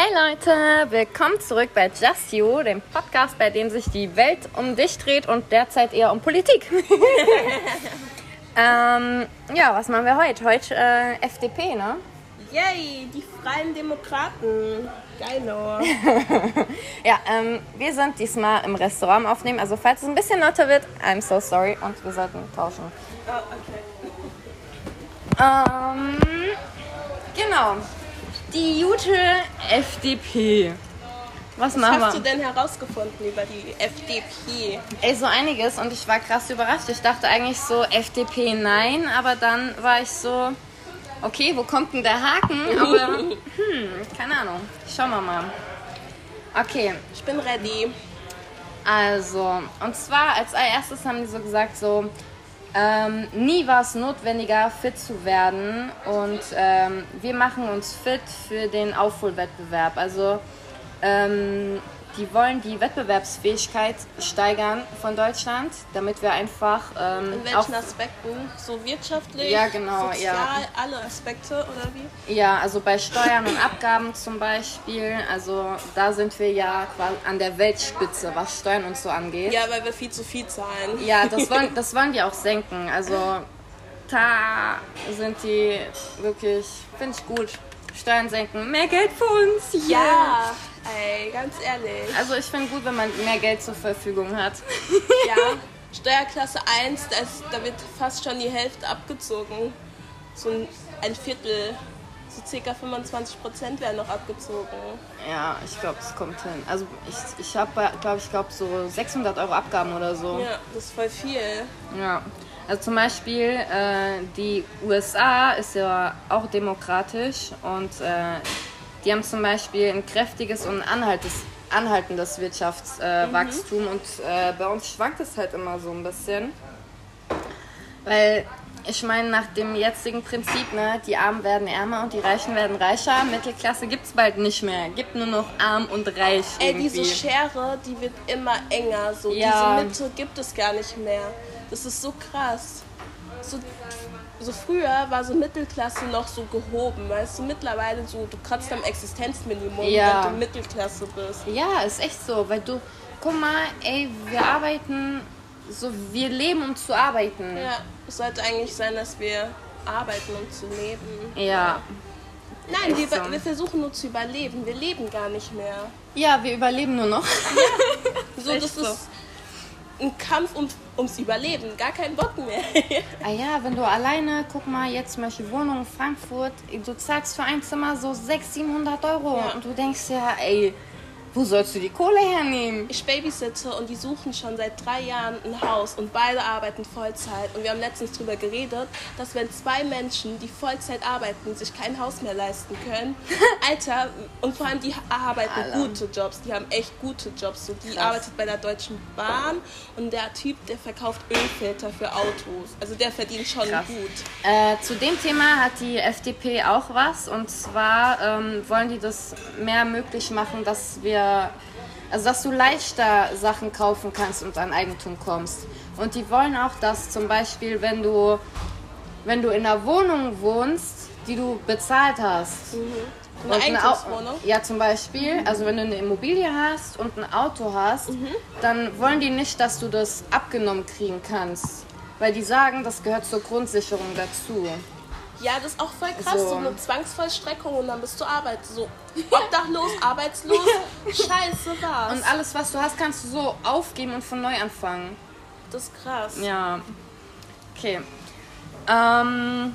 Hey Leute, willkommen zurück bei Just You, dem Podcast, bei dem sich die Welt um dich dreht und derzeit eher um Politik. ähm, ja, was machen wir heute? Heute äh, FDP, ne? Yay, die Freien Demokraten. Geilo. Ja, ähm, wir sind diesmal im Restaurant aufnehmen, also falls es ein bisschen lauter wird, I'm so sorry und wir sollten tauschen. Oh, okay. Ähm, genau. Die gute FDP. Was Was machen hast du wir? denn herausgefunden über die FDP? Ey, so einiges und ich war krass überrascht. Ich dachte eigentlich so FDP nein, aber dann war ich so, okay, wo kommt denn der Haken? Aber, hm, keine Ahnung. Schauen wir mal. Okay, Ich bin ready. Also, und zwar als allererstes haben die so gesagt, so, ähm, nie war es notwendiger, fit zu werden und ähm, wir machen uns fit für den Aufholwettbewerb. Also, ähm, die wollen die Wettbewerbsfähigkeit steigern von Deutschland, damit wir einfach ähm, In welchen Aspekten? So wirtschaftlich? Ja, genau, sozial, ja. alle Aspekte oder wie? ja, also bei Steuern und Abgaben zum Beispiel, also da sind wir ja quasi an der Weltspitze, was Steuern und so angeht. Ja, weil wir viel zu viel zahlen. Ja, das wollen, das wollen die auch senken. Also da sind die wirklich, finde ich gut. Steuern senken, mehr Geld für uns. yeah. Ja, ey, ganz ehrlich. Also ich finde gut, wenn man mehr Geld zur Verfügung hat. Ja, Steuerklasse 1, da, ist, da wird fast schon die Hälfte abgezogen. So ein, ein Viertel, so circa 25 Prozent werden noch abgezogen. Ja, ich glaube, es kommt hin. Also ich, ich habe, glaube ich, glaube so 600 Euro Abgaben oder so. Ja, das ist voll viel. Ja. Also zum Beispiel äh, die USA ist ja auch demokratisch und äh, die haben zum Beispiel ein kräftiges und anhaltes, anhaltendes Wirtschaftswachstum äh, Wachstum und äh, bei uns schwankt es halt immer so ein bisschen. Weil ich meine, nach dem jetzigen Prinzip, ne, die Armen werden ärmer und die Reichen werden reicher, Mittelklasse gibt es bald nicht mehr. Gibt nur noch arm und reich. Ey, irgendwie. diese Schere, die wird immer enger. So Ja. diese Mitte gibt es gar nicht mehr. Das ist so krass. So, so früher war so Mittelklasse noch so gehoben, weißt du? Mittlerweile so, du kratzt am Existenzminimum, Ja. wenn du Mittelklasse bist. Ja, ist echt so, weil du, guck mal, ey, wir arbeiten, so, wir leben, um zu arbeiten. Ja, es sollte eigentlich sein, dass wir arbeiten, um zu leben. Ja, Nein, wir, so. wir versuchen nur zu überleben. Wir leben gar nicht mehr. ja wir überleben nur noch. So, echt das so. Ein Kampf um, ums Überleben. Gar kein Bock mehr. ah ja, wenn du alleine, guck mal, jetzt zum Beispiel Wohnung in Frankfurt, du zahlst für ein Zimmer so 600, 700 Euro Ja. und du denkst ja, ey, wo sollst du die Kohle hernehmen? Ich babysitte und die suchen schon seit drei Jahren ein Haus und beide arbeiten Vollzeit. Und wir haben letztens drüber geredet, dass wenn zwei Menschen, die Vollzeit arbeiten, sich kein Haus mehr leisten können, Alter, und vor allem die arbeiten Alter. gute Jobs, die haben echt gute Jobs. So, die Krass. arbeitet bei der Deutschen Bahn und der Typ, der verkauft Ölfilter für Autos. Also der verdient schon Krass. gut. Äh, zu dem Thema hat die FDP auch was und zwar ähm, wollen die das mehr möglich machen, dass wir, also dass du leichter Sachen kaufen kannst und an Eigentum kommst. Und die wollen auch, dass zum Beispiel, wenn du, wenn du in einer Wohnung wohnst, die du bezahlt hast, Eine und ein Au- Eigentumswohnung. Ja, zum Beispiel, also wenn du eine Immobilie hast und ein Auto hast, dann wollen die nicht, dass du das abgenommen kriegen kannst. Weil die sagen, das gehört zur Grundsicherung dazu. Ja, das ist auch voll krass, So. so, eine Zwangsvollstreckung und dann bist du Arbeit so obdachlos, arbeitslos, scheiße was. Und alles, was du hast, kannst du so aufgeben und von neu anfangen. das ist krass. Ja. Okay. Ähm.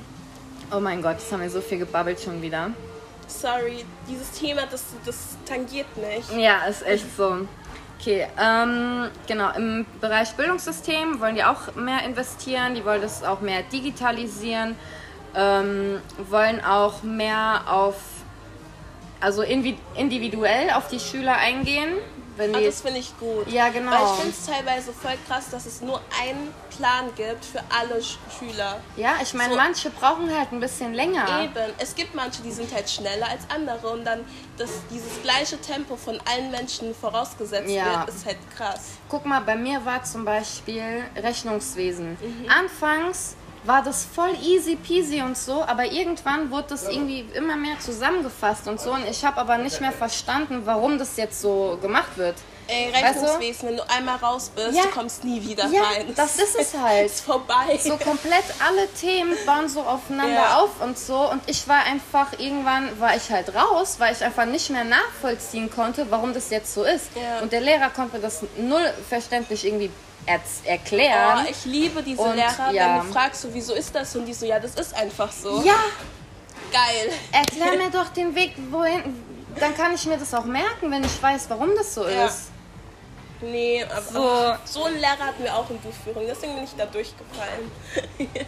Oh mein Gott, jetzt haben wir so viel gebabbelt schon wieder. Sorry, dieses Thema, das, das tangiert mich. Ja, ist echt so. Okay, ähm, genau, im Bereich Bildungssystem wollen die auch mehr investieren, die wollen das auch mehr digitalisieren, ähm, wollen auch mehr auf, also individuell auf die Schüler eingehen. Wenn Ah, die, das finde ich gut. Ja, genau. Weil ich finde es teilweise voll krass, dass es nur einen Plan gibt für alle Sch Schüler. ja, ich meine, so- manche brauchen halt ein bisschen länger. Eben. Es gibt manche, die sind halt schneller als andere und dann dass dieses gleiche Tempo von allen Menschen vorausgesetzt Ja. wird, ist halt krass. Guck mal, bei mir war zum Beispiel Rechnungswesen. Anfangs war das voll easy peasy und so, aber irgendwann wurde das irgendwie immer mehr zusammengefasst und so und ich habe aber nicht mehr verstanden, warum das jetzt so gemacht wird. Ey, Rechnungswesen, wenn du einmal raus bist, Ja. du kommst nie wieder Ja, rein. das ist es halt. ist vorbei. So komplett alle Themen bauen so aufeinander Ja. auf und so und ich war einfach, irgendwann war ich halt raus, weil ich einfach nicht mehr nachvollziehen konnte, warum das jetzt so ist. Ja. Und der Lehrer konnte das null verständlich irgendwie erklären. Oh, ich liebe diese Und, Lehrer, ja. wenn du fragst, so, wieso ist das? Und die so, ja, das ist einfach so. ja, Geil. erklär mir doch den Weg, wohin. Dann kann ich mir das auch merken, wenn ich weiß, warum das so Ja. ist. Nee, aber So. so einen Lehrer hatten wir auch in Buchführung, deswegen bin ich da durchgefallen.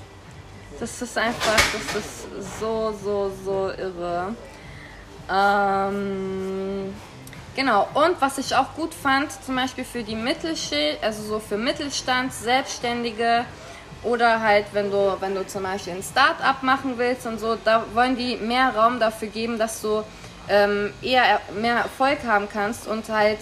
Das ist einfach, das ist so, so, so irre. Ähm, genau, und was ich auch gut fand, zum Beispiel für die Mittelschicht, also so für Mittelstand, Selbstständige oder halt, wenn du, wenn du zum Beispiel ein Start-up machen willst und so, da wollen die mehr Raum dafür geben, dass du ähm, eher er- mehr Erfolg haben kannst und halt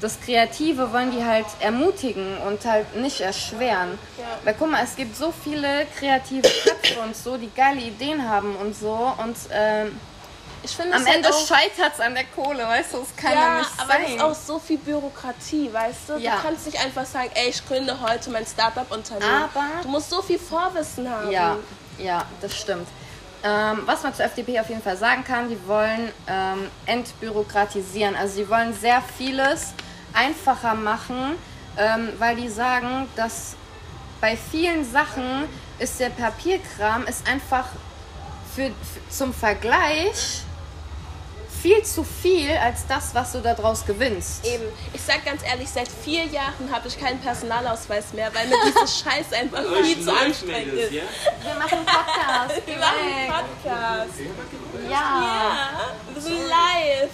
das Kreative wollen die halt ermutigen und halt nicht erschweren. Ja. Weil guck mal, es gibt so viele kreative Köpfe und so, die geile Ideen haben und so und ähm, Ich finde am es halt Ende auch, scheitert es an der Kohle, weißt du, es kann ja, ja, nicht aber es sein. ist auch so viel Bürokratie, weißt du? Ja. Du kannst nicht einfach sagen, ey, ich gründe heute mein Startup-Unternehmen. Aber- Du musst so viel Vorwissen haben. Ja, ja, das stimmt. Ähm, was man zur FDP auf jeden Fall sagen kann, die wollen ähm, entbürokratisieren. Also sie wollen sehr vieles einfacher machen, ähm, weil die sagen, dass bei vielen Sachen ist der Papierkram ist einfach für, für, zum Vergleich viel zu viel als das, was du daraus gewinnst. Eben. Ich sag ganz ehrlich, seit vier Jahren habe ich keinen Personalausweis mehr, weil mir diese Scheiß einfach viel zu anstrengend ist. Wir machen Podcast. Wir machen Podcast. Ja. Ja, wir sind live.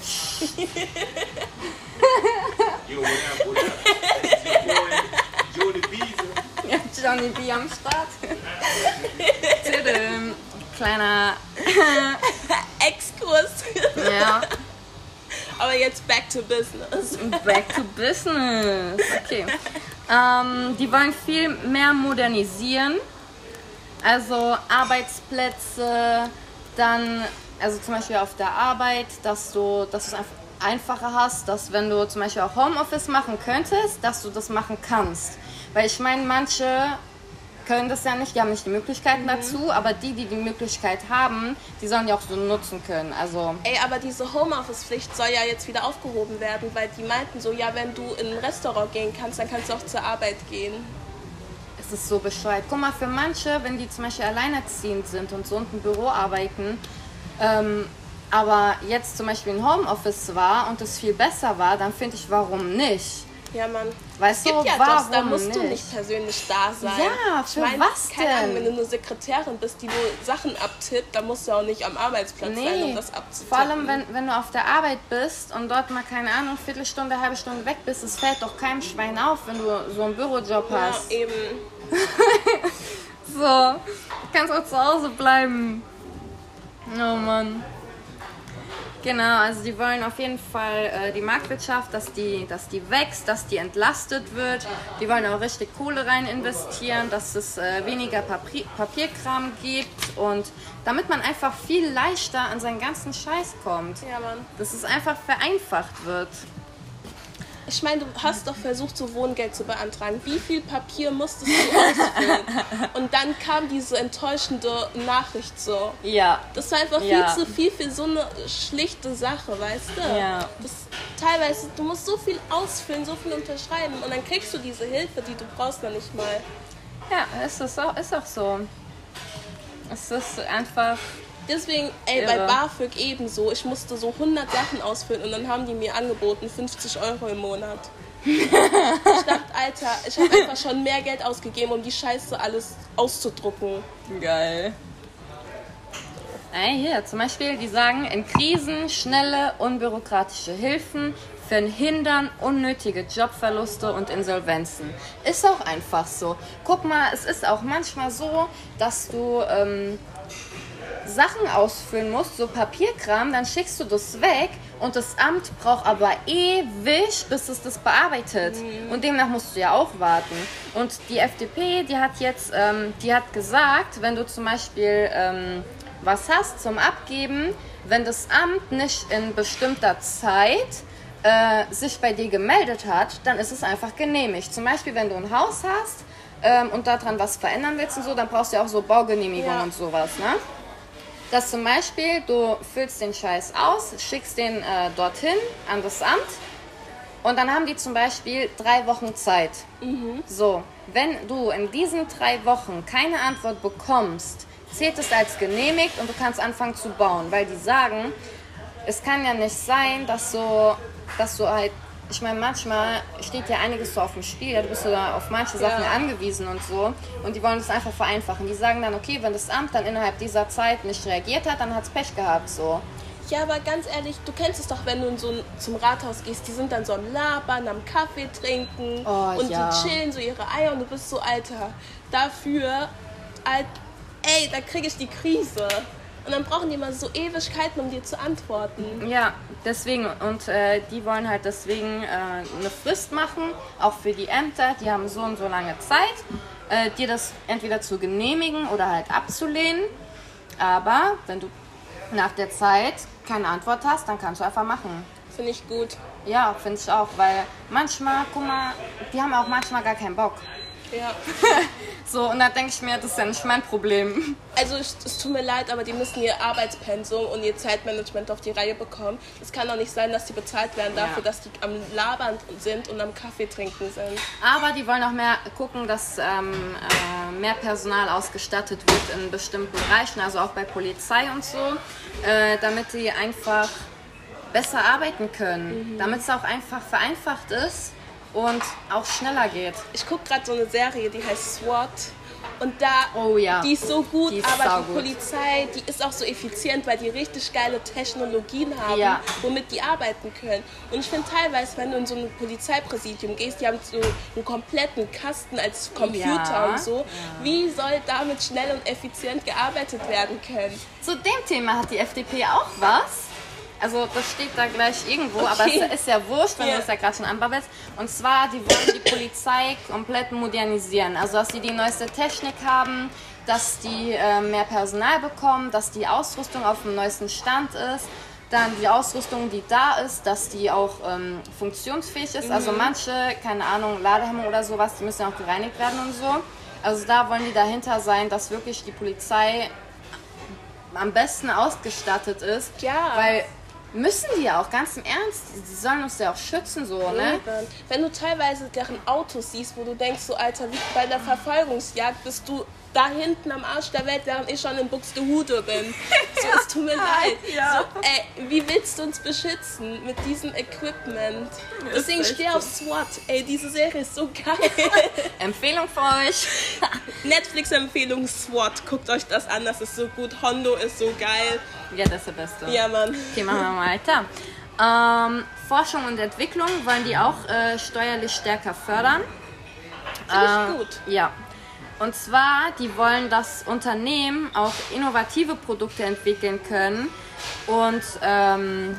Yo, what up, what up? Ja, Johnny B am Start. Tüdüm. Kleiner. Exkurs. Ja. Aber jetzt back to business. Back to business. Okay. Ähm, die wollen viel mehr modernisieren. Also Arbeitsplätze, dann, also zum Beispiel auf der Arbeit, dass du, dass du es einfach einfacher hast, dass wenn du zum Beispiel auch Homeoffice machen könntest, dass du das machen kannst. Weil ich meine, manche können das ja nicht, die haben nicht die Möglichkeiten dazu, aber die, die die Möglichkeit haben, die sollen die auch so nutzen können. Also Ey, aber diese Homeoffice-Pflicht soll ja jetzt wieder aufgehoben werden, weil die meinten so, ja, wenn du in ein Restaurant gehen kannst, dann kannst du auch zur Arbeit gehen. Es ist so bescheuert. Guck mal, für manche, wenn die zum Beispiel alleinerziehend sind und so und im Büro arbeiten, ähm, aber jetzt zum Beispiel ein Homeoffice war und es viel besser war, dann finde ich, warum nicht? Ja, Mann. Weißt es gibt du, ja warum Jobs, da musst nicht? du nicht persönlich da sein. Ja, für ich mein, was keine denn? Ahnung, wenn du nur Sekretärin bist, die nur Sachen abtippt, dann musst du auch nicht am Arbeitsplatz sein, um Nee, das abzutippen. vor allem wenn, wenn du auf der Arbeit bist und dort mal, keine Ahnung, Viertelstunde, halbe Stunde weg bist, es fällt doch keinem Schwein auf, wenn du so einen Bürojob Ja, hast. eben. So, du kannst auch zu Hause bleiben. Oh Mann. Genau, also die wollen auf jeden Fall äh, die Marktwirtschaft, dass die, dass die wächst, dass die entlastet wird. Die wollen auch richtig Kohle rein investieren, dass es äh, weniger Papier, Papierkram gibt und damit man einfach viel leichter an seinen ganzen Scheiß kommt. Ja, Mann. Dass es einfach vereinfacht wird. Ich meine, du hast doch versucht, so Wohngeld zu beantragen. Wie viel Papier musstest du ausfüllen? Und dann kam diese enttäuschende Nachricht so. Ja. Das war einfach Ja. viel zu viel für so eine schlichte Sache, weißt du? Ja. Das, teilweise, du musst so viel ausfüllen, so viel unterschreiben und dann kriegst du diese Hilfe, die du brauchst noch nicht mal. Ja, ist, es auch, ist auch so. Es ist einfach. Deswegen, ey, bei Irre. BAföG ebenso. Ich musste so 100 Sachen ausfüllen und dann haben die mir angeboten 50 Euro im Monat. ich dachte, Alter, ich habe einfach schon mehr Geld ausgegeben, um die Scheiße alles auszudrucken. Geil. Ey, hier, zum Beispiel, die sagen, in Krisen schnelle, unbürokratische Hilfen verhindern unnötige Jobverluste und Insolvenzen. Ist auch einfach so. Guck mal, es ist auch manchmal so, dass du ähm, Sachen ausfüllen musst, so Papierkram, dann schickst du das weg und das Amt braucht aber ewig, bis es das bearbeitet. Und demnach musst du ja auch warten. Und die FDP, die hat jetzt, ähm, die hat gesagt, wenn du zum Beispiel ähm, was hast zum Abgeben, wenn das Amt nicht in bestimmter Zeit äh, sich bei dir gemeldet hat, dann ist es einfach genehmigt. Zum Beispiel, wenn du ein Haus hast ähm, und daran was verändern willst und so, dann brauchst du ja auch so Baugenehmigung Ja. und sowas, ne? Dass zum Beispiel du füllst den Scheiß aus, schickst den äh, dorthin an das Amt und dann haben die zum Beispiel drei Wochen Zeit. So, wenn du in diesen drei Wochen keine Antwort bekommst, zählt es als genehmigt und du kannst anfangen zu bauen, weil die sagen, es kann ja nicht sein, dass so, dass du halt, ich meine, manchmal steht ja einiges so auf dem Spiel, ja, du bist sogar auf manche Sachen Ja. angewiesen und so und die wollen das einfach vereinfachen. Die sagen dann, okay, wenn das Amt dann innerhalb dieser Zeit nicht reagiert hat, dann hat es Pech gehabt, so. Ja, aber ganz ehrlich, du kennst es doch, wenn du so zum Rathaus gehst, die sind dann so am Labern, am Kaffee trinken Oh, und ja. die chillen so ihre Eier und du bist so, Alter, dafür, alt, ey, da kriege ich die Krise. Und dann brauchen die mal so Ewigkeiten, um dir zu antworten. Ja, deswegen. Und äh, die wollen halt deswegen äh, eine Frist machen, auch für die Ämter. Die haben so und so lange Zeit, äh, dir das entweder zu genehmigen oder halt abzulehnen. Aber wenn du nach der Zeit keine Antwort hast, dann kannst du einfach machen. Finde ich gut. Ja, finde ich auch, weil manchmal, guck mal, die haben auch manchmal gar keinen Bock. Ja. So, und da denke ich mir, das ist ja nicht mein Problem. Also es, es tut mir leid, aber die müssen ihr Arbeitspensum und ihr Zeitmanagement auf die Reihe bekommen. Es kann doch nicht sein, dass die bezahlt werden dafür, Ja. dass die am Labern sind und am Kaffee trinken sind. Aber die wollen auch mehr gucken, dass ähm, äh, mehr Personal ausgestattet wird in bestimmten Bereichen, also auch bei Polizei und so, äh, damit die einfach besser arbeiten können, damit es auch einfach vereinfacht ist und auch schneller geht. Ich gucke gerade so eine Serie, die heißt SWAT. Und da, Oh ja. die ist so gut, Die ist aber die saugut. Polizei, die ist auch so effizient, weil die richtig geile Technologien haben, Ja. womit die arbeiten können. Und ich finde teilweise, wenn du in so ein Polizeipräsidium gehst, die haben so einen kompletten Kasten als Computer Ja. und so. Wie soll damit schnell und effizient gearbeitet werden können? Zu dem Thema hat die FDP auch was. Also das steht da gleich irgendwo, aber Okay. es ist ja wurscht, wenn Ja. du es ja gerade schon anbabbelst. Und zwar, die wollen die Polizei komplett modernisieren. Also dass sie die neueste Technik haben, dass die äh, mehr Personal bekommen, dass die Ausrüstung auf dem neuesten Stand ist. Dann die Ausrüstung, die da ist, dass die auch ähm, funktionsfähig ist. Also manche, keine Ahnung, Ladehemmung oder sowas, die müssen ja auch gereinigt werden und so. Also da wollen die dahinter sein, dass wirklich die Polizei am besten ausgestattet ist. Ja. Weil müssen die ja auch, ganz im Ernst, die sollen uns ja auch schützen, so, ne? Eben. Wenn du teilweise deren Autos siehst, wo du denkst, so Alter, wie bei der Verfolgungsjagd bist du da hinten am Arsch der Welt, während ich schon in Buxtehude bin. So, es tut mir leid. Ja. So, ey, wie willst du uns beschützen mit diesem Equipment? Deswegen echt steh auf SWAT. Ey, diese Serie ist so geil. Empfehlung für euch. Netflix-Empfehlung SWAT. Guckt euch das an, das ist so gut. Hondo ist so geil. Ja, das ist der Beste. Ja, Mann. Okay, machen wir mal weiter. Ähm, Forschung und Entwicklung wollen die auch äh, steuerlich stärker fördern. Finde Äh, gut. Ja. Und zwar, die wollen, dass Unternehmen auch innovative Produkte entwickeln können und ähm,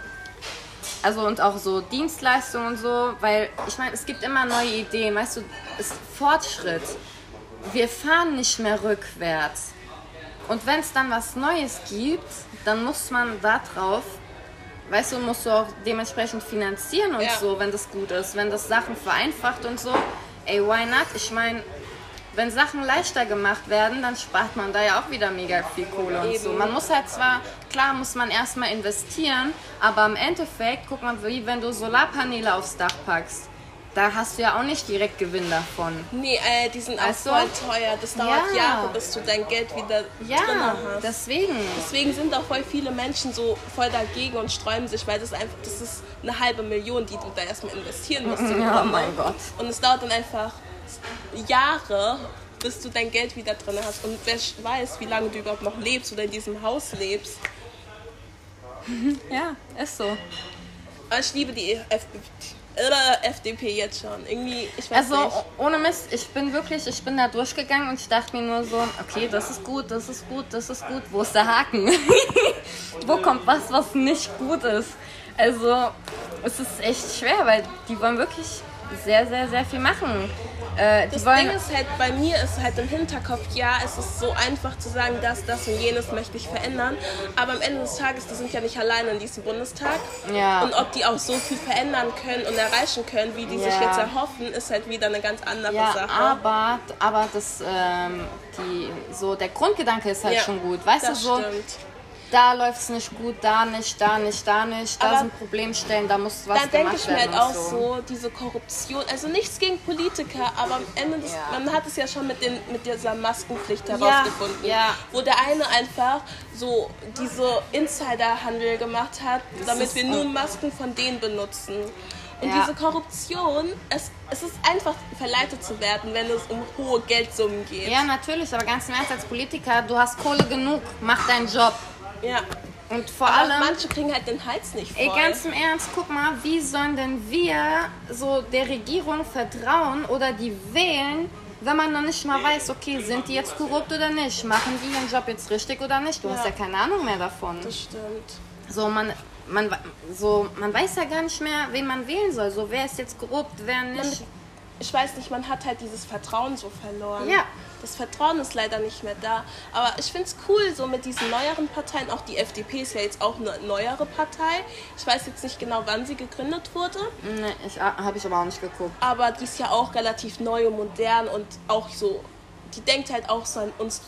also und auch so Dienstleistungen und so, weil ich meine, es gibt immer neue Ideen, weißt du, es ist Fortschritt. Wir fahren nicht mehr rückwärts. Und wenn es dann was Neues gibt, dann muss man da drauf, weißt du, musst du auch dementsprechend finanzieren und Ja. so, wenn das gut ist, wenn das Sachen vereinfacht und so. Ey, why not? Ich meine, wenn Sachen leichter gemacht werden, dann spart man da ja auch wieder mega viel Kohle und so. Eben. Man muss halt zwar, klar muss man erstmal investieren, aber im Endeffekt, guck mal, wie wenn du Solarpaneele aufs Dach packst. Da hast du ja auch nicht direkt Gewinn davon. Nee, äh, die sind auch du? voll teuer. Das dauert Ja. Jahre, bis du dein Geld wieder drin Ja, hast. deswegen. Deswegen sind auch voll viele Menschen so voll dagegen und sträuben sich, weil das einfach, das ist eine halbe Million, die du da erstmal investieren musst. Ja, Grunde. mein Gott. Und es dauert dann einfach Jahre, bis du dein Geld wieder drin hast. Und wer weiß, wie lange du überhaupt noch lebst oder in diesem Haus lebst. Ja, ist so. Aber ich liebe die FDP, oder FDP jetzt schon. Irgendwie, ich weiß Also nicht. ohne Mist, ich bin wirklich, ich bin da durchgegangen und ich dachte mir nur so, okay, das ist gut, das ist gut, das ist gut. Wo ist der Haken? Wo kommt was, was nicht gut ist? Also, es ist echt schwer, weil die wollen wirklich sehr, sehr, sehr viel machen. Äh, Das Ding ist halt, bei mir ist halt im Hinterkopf, ja, es ist so einfach zu sagen, das, das und jenes möchte ich verändern. Aber am Ende des Tages, die sind ja nicht alleine in diesem Bundestag. Ja. Und ob die auch so viel verändern können und erreichen können, wie die sich Ja. jetzt erhoffen, ist halt wieder eine ganz andere ja, Sache. aber, aber das, ähm, die, so, der Grundgedanke ist halt schon gut. Weißt das du, so, stimmt. Da läuft es nicht gut, da nicht, da nicht, da nicht, da Aber sind Problemstellen, da muss was denke gemacht ich mir werden halt auch und so, diese Korruption, also nichts gegen Politiker, aber am Ende des, Ja. man hat es ja schon mit, den, mit dieser Maskenpflicht herausgefunden, ja. wo der eine einfach so diese Insiderhandel gemacht hat, damit ist wir so- nur Masken von denen benutzen. Und Ja. diese Korruption, es, es ist einfach verleitet zu werden, wenn es um hohe Geldsummen geht. Ja, natürlich, aber ganz im Ernst, als Politiker, du hast Kohle genug, mach deinen Job. Ja. Und vor Aber allem, manche kriegen halt den Hals nicht voll. ey, ganz im Ernst, guck mal, wie sollen denn wir so der Regierung vertrauen oder die wählen, wenn man noch nicht mal weiß, okay, sind die jetzt korrupt oder nicht? Machen die ihren Job jetzt richtig oder nicht? Du hast Ja. ja keine Ahnung mehr davon. das stimmt. So, man, man, so, man weiß ja gar nicht mehr, wen man wählen soll. So, wer ist jetzt korrupt, wer nicht. ich weiß nicht, man hat halt dieses Vertrauen so verloren. Ja. Das Vertrauen ist leider nicht mehr da. Aber ich finde es cool, so mit diesen neueren Parteien. Auch die FDP ist ja jetzt auch eine neuere Partei. Ich weiß jetzt nicht genau, wann sie gegründet wurde. Nee, ich, habe ich aber auch nicht geguckt. Aber die ist ja auch relativ neu und modern und auch so. Die denkt halt auch so an uns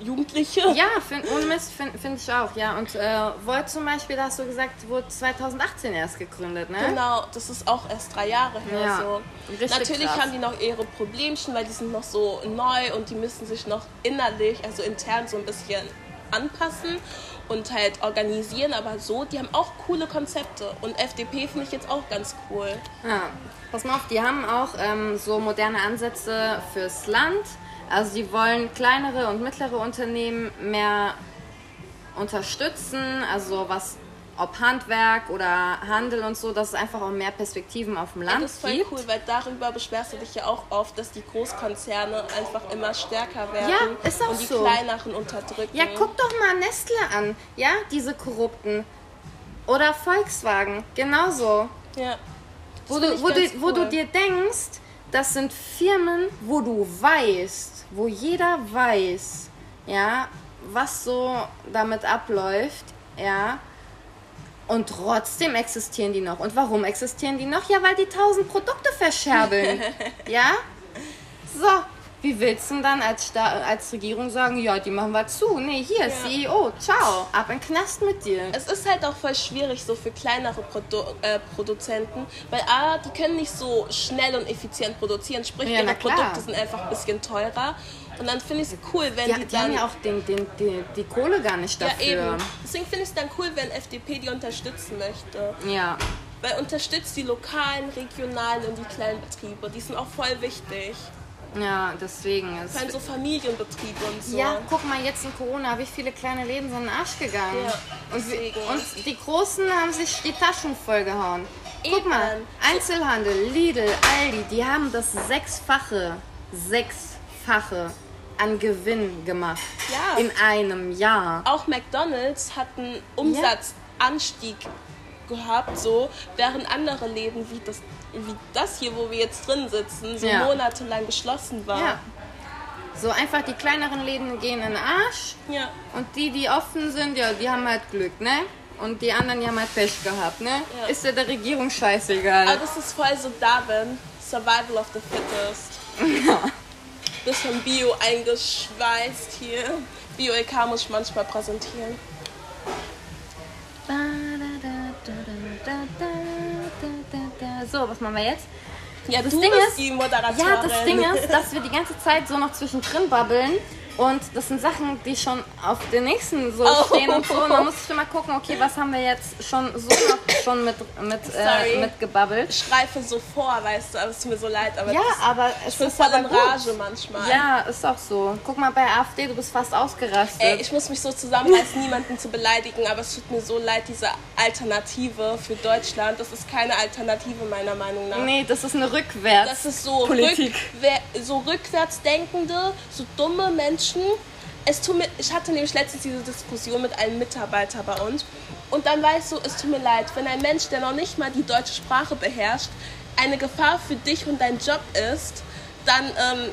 Jugendliche. Ja, find, ohne Mist finde find ich auch, ja. Und äh, Volt zum Beispiel, da hast du gesagt, wurde 2018 erst gegründet, ne? Genau, das ist auch erst drei Jahre her. Ja, So. richtig Natürlich krass. haben die noch ihre Problemchen, weil die sind noch so neu und die müssen sich noch innerlich, also intern so ein bisschen anpassen und halt organisieren. Aber so, die haben auch coole Konzepte. Und FDP finde ich jetzt auch ganz cool. Ja, pass mal auf, die haben auch ähm, so moderne Ansätze fürs Land. Also die wollen kleinere und mittlere Unternehmen mehr unterstützen, also was ob Handwerk oder Handel und so, dass es einfach auch mehr Perspektiven auf dem Ja, Land das ist voll gibt. cool, weil darüber beschwerst du dich ja auch oft, dass die Großkonzerne einfach immer stärker werden Ja, ist auch und die so. kleineren unterdrücken. Ja, guck doch mal Nestle an, ja, diese Korrupten. Oder Volkswagen, genauso. Ja. Wo, du, wo, du, wo du cool. dir denkst, das sind Firmen, wo du weißt, wo jeder weiß, ja, was so damit abläuft, ja. Und trotzdem existieren die noch. Und warum existieren die noch? Ja, weil die tausend Produkte verscherbeln. ja? So, wie willst du denn dann als, Sta als Regierung sagen, ja, die machen wir zu? Nee, hier, CEO, ciao, ab in den Knast mit dir. Es ist halt auch voll schwierig so für kleinere Produ äh, Produzenten, weil A, die können nicht so schnell und effizient produzieren, sprich Ja, ihre. Produkte sind einfach ein bisschen teurer. Und dann finde ich es cool, wenn Die, die, die haben dann... ja auch den, den, die, die Kohle gar nicht ja, dafür. eben. Deswegen finde ich es dann cool, wenn FDP die unterstützen möchte. Ja. Weil unterstützt die lokalen, regionalen und die kleinen Betriebe. Die sind auch voll wichtig. Ja, deswegen. Es Vor allem so Familienbetriebe und so. ja, guck mal, jetzt in Corona, wie viele kleine Läden sind in den Arsch gegangen. Ja, und, deswegen. und die Großen haben sich die Taschen vollgehauen. Guck Eben. mal, Einzelhandel, Lidl, Aldi, die haben das Sechsfache, Sechsfache an Gewinn gemacht. Ja. In einem Jahr. auch McDonald's hat einen Umsatzanstieg gehabt, so, während andere Läden wie das, wie das hier, wo wir jetzt drin sitzen, so Ja. monatelang geschlossen war. Ja. So einfach die kleineren Läden gehen in den Arsch. Ja. Und die, die offen sind, ja, die haben halt Glück, ne? Und die anderen, die haben halt Pech gehabt, ne? Ja. Ist ja der Regierung scheißegal. Aber das ist voll so Darwin, Survival of the Fittest. Bisschen Bio eingeschweißt hier. Bio-LK muss ich manchmal präsentieren. So, was machen wir jetzt? Ja, Das du Ding ist- die Moderatorin. Ja, das Ding ist, dass wir die ganze Zeit so noch zwischendrin babbeln. Und das sind Sachen, die schon auf den nächsten so Oh. stehen und so. Und dann muss ich immer gucken, okay, was haben wir jetzt schon so noch schon mit, mit, Sorry. äh, mit gebabbelt. Ich schreife so vor, weißt du, aber es tut mir so leid. Aber Ja, das, aber ich bin ist voll in. Rage manchmal. Ja, ist auch so. Guck mal bei AfD, du bist fast ausgerastet. Ey, ich muss mich so zusammenreißen, niemanden zu beleidigen, aber es tut mir so leid, diese Alternative für Deutschland. Das ist keine Alternative meiner Meinung nach. nee, das ist eine Rückwärts. Das ist so, Politik. rückwer so rückwärts denkende, so dumme Menschen. Es tut mir, ich hatte nämlich letztens diese Diskussion mit einem Mitarbeiter bei uns Und dann weißt du, es tut mir leid, wenn ein Mensch, der noch nicht mal die deutsche Sprache beherrscht, eine Gefahr für dich und deinen Job ist, dann ähm,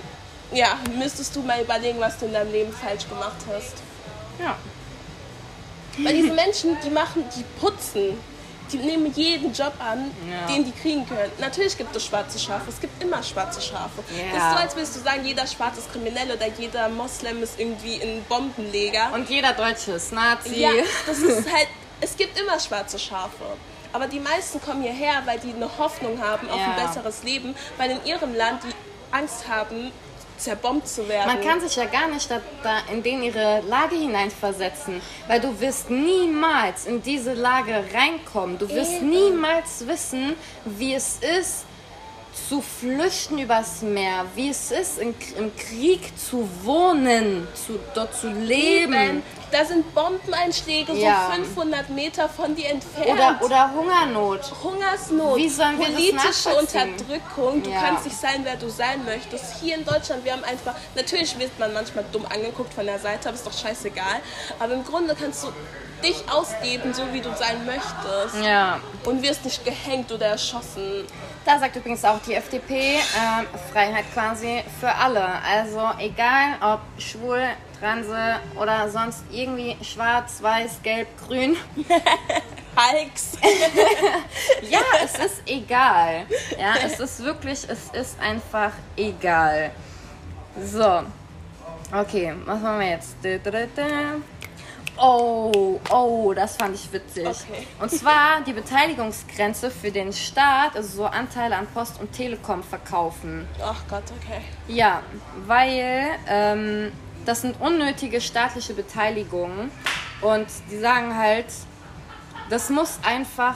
ja, müsstest du mal überlegen, was du in deinem Leben falsch gemacht hast. Ja. Weil diese Menschen, die machen, die putzen. Die nehmen jeden Job an, Ja. den die kriegen können. Natürlich gibt es schwarze Schafe. Es gibt immer schwarze Schafe. Ja. Das ist so, als würdest du sagen, jeder Schwarze ist kriminell oder jeder Moslem ist irgendwie ein Bombenleger. Und jeder Deutsche ist Nazi. Ja, das ist halt, es gibt immer schwarze Schafe. Aber die meisten kommen hierher, weil die eine Hoffnung haben auf ein Ja. besseres Leben, weil in ihrem Land die Angst haben, zerbombt zu werden. Man kann sich ja gar nicht da, da in denen ihre Lage hineinversetzen, weil du wirst niemals in diese Lage reinkommen. Du wirst Eben. niemals wissen, wie es ist, zu flüchten übers Meer, wie es ist, in, im Krieg zu wohnen, zu, dort zu leben. Eben. Da sind Bombeneinschläge Ja. so 500 Meter von dir entfernt. Oder, oder Hungersnot. Hungersnot, Wie sollen wir das politische nachvollziehen? Unterdrückung. Du Ja. kannst nicht sein, wer du sein möchtest. Hier in Deutschland, wir haben einfach, natürlich wird man manchmal dumm angeguckt von der Seite, aber ist doch scheißegal. Aber im Grunde kannst du dich ausleben, so wie du sein möchtest. Ja. Und wirst nicht gehängt oder erschossen. Da sagt übrigens auch die FDP, ähm, Freiheit quasi für alle. Also egal ob schwul, transe oder sonst irgendwie schwarz, weiß, gelb, grün. Hulks. Ja, es ist egal. Ja, es ist wirklich, es ist einfach egal. So. Okay, was machen wir jetzt? Oh, oh, das fand ich witzig. Okay. Und zwar die Beteiligungsgrenze für den Staat, also so Anteile an Post und Telekom verkaufen. Ach Gott, okay. Ja, weil ähm, das sind unnötige staatliche Beteiligungen und die sagen halt, das muss einfach,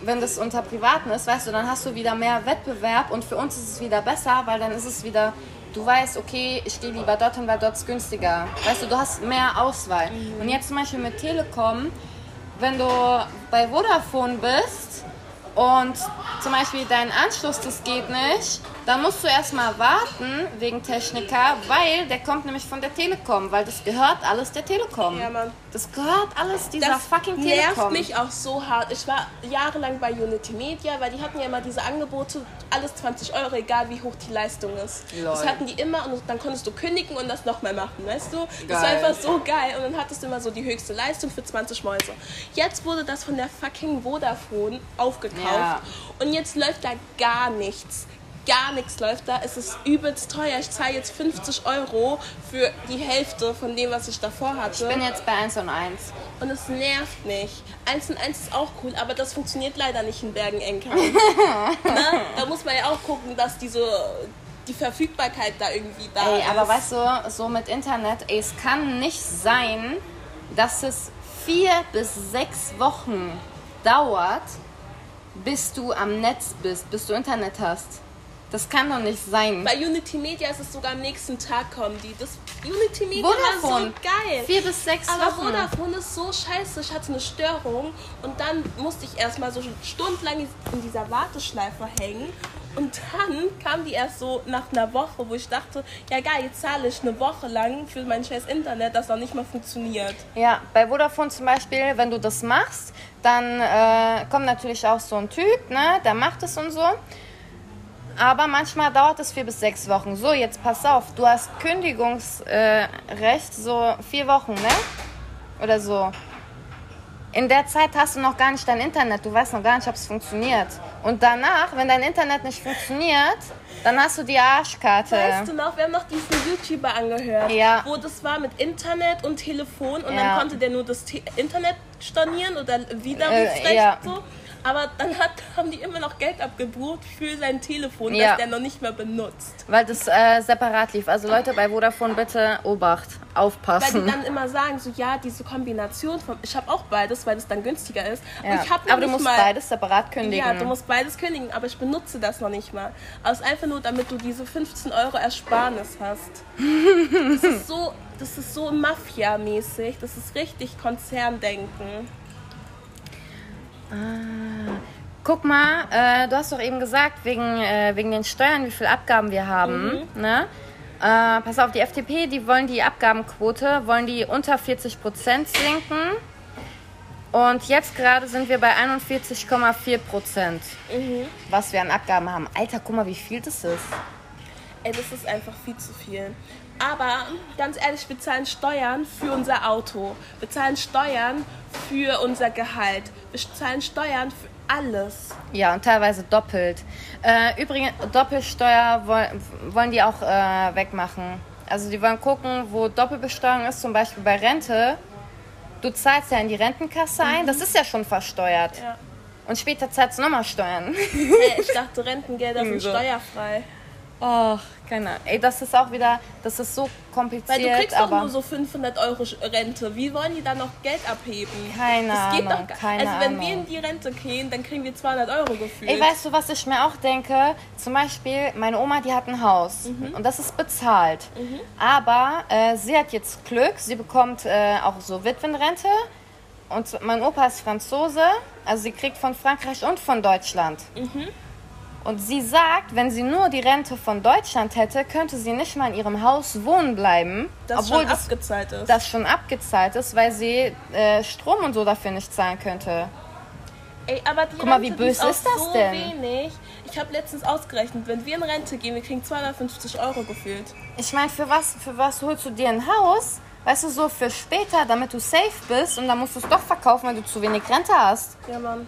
wenn das unter Privaten ist, weißt du, dann hast du wieder mehr Wettbewerb und für uns ist es wieder besser, weil dann ist es wieder, du weißt, okay, ich gehe lieber dorthin, weil dort ist günstiger. Weißt du, du hast mehr Auswahl. Und jetzt zum Beispiel mit Telekom, wenn du bei Vodafone bist und zum Beispiel dein Anschluss, das geht nicht, dann musst du erstmal warten wegen Techniker, weil der kommt nämlich von der Telekom, weil das gehört alles der Telekom. Ja, Mann. Das gehört alles dieser Das fucking nervt Telekom. mich auch so hart. Ich war jahrelang bei Unity Media, weil die hatten ja immer diese Angebote, alles 20 Euro, egal wie hoch die Leistung ist. Das Lol. hatten die immer und dann konntest du kündigen und das nochmal machen, weißt du? Das war Geil. einfach so geil und dann hattest du immer so die höchste Leistung für 20 Mäuse. Jetzt wurde das von der fucking Vodafone aufgekauft Ja. und jetzt läuft da gar nichts. Gar nichts läuft da. Es ist übelst teuer. Ich zahle jetzt 50 Euro für die Hälfte von dem, was ich davor hatte. Ich bin jetzt bei 1 und 1. Und es nervt nicht. 1 und 1 ist auch cool, aber das funktioniert leider nicht in Bergen-Enkern. ne? Da muss man ja auch gucken, dass diese, die Verfügbarkeit da irgendwie da Ey, ist. aber weißt du, so mit Internet, ey, es kann nicht sein, dass es vier bis sechs Wochen dauert, bis du am Netz bist, bis du Internet hast. Das kann doch nicht sein. Bei Unity Media ist es sogar am nächsten Tag kommen die. Das Unity Media war Vodafone. so geil. Vier bis sechs Aber Wochen. Vodafone ist so scheiße. Ich hatte eine Störung und dann musste ich erstmal so stundenlang in dieser Warteschleife hängen. Und dann kam die erst so nach einer Woche, wo ich dachte, ja geil, jetzt zahle ich eine Woche lang für mein scheiß Internet, das noch nicht mal funktioniert. Ja, bei Vodafone zum Beispiel, wenn du das machst, dann äh, kommt natürlich auch so ein Typ, ne, der macht es und so. Aber manchmal dauert es vier bis sechs Wochen. So, jetzt pass auf, du hast Kündigungsrecht, äh, so vier Wochen, ne? Oder so. In der Zeit hast du noch gar nicht dein Internet, du weißt noch gar nicht, ob es funktioniert. Und danach, wenn dein Internet nicht funktioniert, dann hast du die Arschkarte. Weißt du noch, wir haben noch diesen YouTuber angehört, Ja. wo das war mit Internet und Telefon und Ja. dann konnte der nur das Te Internet stornieren oder Widerrufsrecht Äh, ja. so. Aber dann hat, haben die immer noch Geld abgebucht für sein Telefon, Ja. das der noch nicht mehr benutzt. Weil das äh, separat lief. Also Leute, bei Vodafone bitte Obacht, Weil die aufpassen. dann immer sagen, so ja, diese Kombination von, ich habe auch beides, weil das dann günstiger ist. Ja. Aber du musst mal, beides separat kündigen. Ja, du musst beides kündigen, aber ich benutze das noch nicht mal. Aus einfach nur, damit du diese 15 Euro Ersparnis hast. Das ist so, das ist so Mafia-mäßig. Das ist richtig Konzerndenken. Guck mal, äh, du hast doch eben gesagt, wegen, äh, wegen den Steuern, wie viel Abgaben wir haben. Mhm. Ne? Äh, pass auf, die FDP, die wollen die Abgabenquote, wollen die unter 40 Prozent senken. Und jetzt gerade sind wir bei 41,4 Prozent, was wir an Abgaben haben. Alter, guck mal, wie viel das ist. Ey, das ist einfach viel zu viel. Aber ganz ehrlich, wir zahlen Steuern für unser Auto. Wir zahlen Steuern für unser Gehalt. Wir zahlen Steuern für alles. Ja, und teilweise doppelt. Äh, übrigens, Doppelsteuer wollen, wollen die auch äh, wegmachen. Also die wollen gucken, wo Doppelbesteuerung ist, zum Beispiel bei Rente. Du zahlst ja in die Rentenkasse ein, das ist ja schon versteuert. Ja. Und später zahlst du nochmal Steuern. Hey, ich dachte, Rentengelder sind So. steuerfrei. Och, keine Ahnung. Ey, das ist auch wieder, das ist so kompliziert, Weil du kriegst doch aber nur so 500 Euro Rente. Wie wollen die dann noch Geld abheben? Keine das geht Ahnung, doch gar keine Also wenn wir Ahnung. in die Rente gehen, dann kriegen wir 200 Euro gefühlt. Ey, weißt du, was ich mir auch denke? Zum Beispiel, meine Oma, die hat ein Haus und das ist bezahlt. Aber äh, sie hat jetzt Glück, sie bekommt äh, auch so Witwenrente und mein Opa ist Franzose, also sie kriegt von Frankreich und von Deutschland. Und sie sagt, wenn sie nur die Rente von Deutschland hätte, könnte sie nicht mal in ihrem Haus wohnen bleiben, das obwohl schon das, abgezahlt ist. das schon abgezahlt ist, weil sie äh, Strom und so dafür nicht zahlen könnte. Ey, aber die Guck mal, wie Rente, die böse auch ist das so denn? wenig. Ich habe letztens ausgerechnet, wenn wir in Rente gehen, wir kriegen 250 Euro gefühlt. Ich meine, für was, für was holst du dir ein Haus? Weißt du, so für später, damit du safe bist und dann musst du es doch verkaufen, weil du zu wenig Rente hast. Ja, Mann.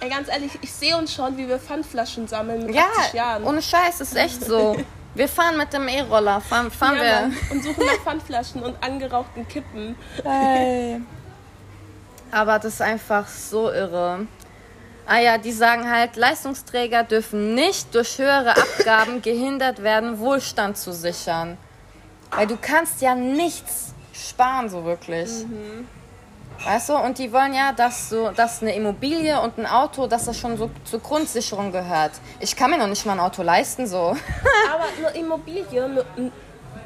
Ey, ganz ehrlich, ich sehe uns schon, wie wir Pfandflaschen sammeln mit Ja, 80 Jahren. ohne Scheiß, ist echt so. Wir fahren mit dem E-Roller, fahren, fahren ja, Mann. wir. Und suchen nach Pfandflaschen und angerauchten Kippen. Aber das ist einfach so irre. Ah ja, die sagen halt, Leistungsträger dürfen nicht durch höhere Abgaben gehindert werden, Wohlstand zu sichern. Weil du kannst ja nichts sparen, so wirklich. Weißt du, und die wollen ja, dass so, dass eine Immobilie und ein Auto, dass das schon so zur Grundsicherung gehört. Ich kann mir noch nicht mal ein Auto leisten, so. Aber eine Immobilie,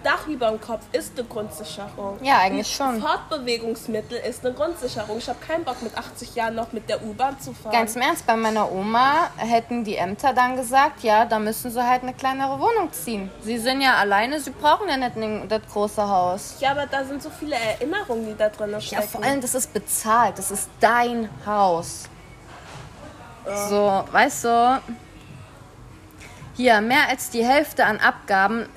Dach über dem Kopf ist eine Grundsicherung. Ja, eigentlich schon. Fortbewegungsmittel ist eine Grundsicherung. Ich habe keinen Bock, mit 80 Jahren noch mit der U-Bahn zu fahren. Ganz im Ernst, bei meiner Oma hätten die Ämter dann gesagt, ja, da müssen sie halt eine kleinere Wohnung ziehen. Sie sind ja alleine, sie brauchen ja nicht das große Haus. ja, aber da sind so viele Erinnerungen, die da drin stecken. Ja, vor allem, das ist bezahlt, das ist dein Haus. So, weißt du, hier, mehr als die Hälfte an Abgaben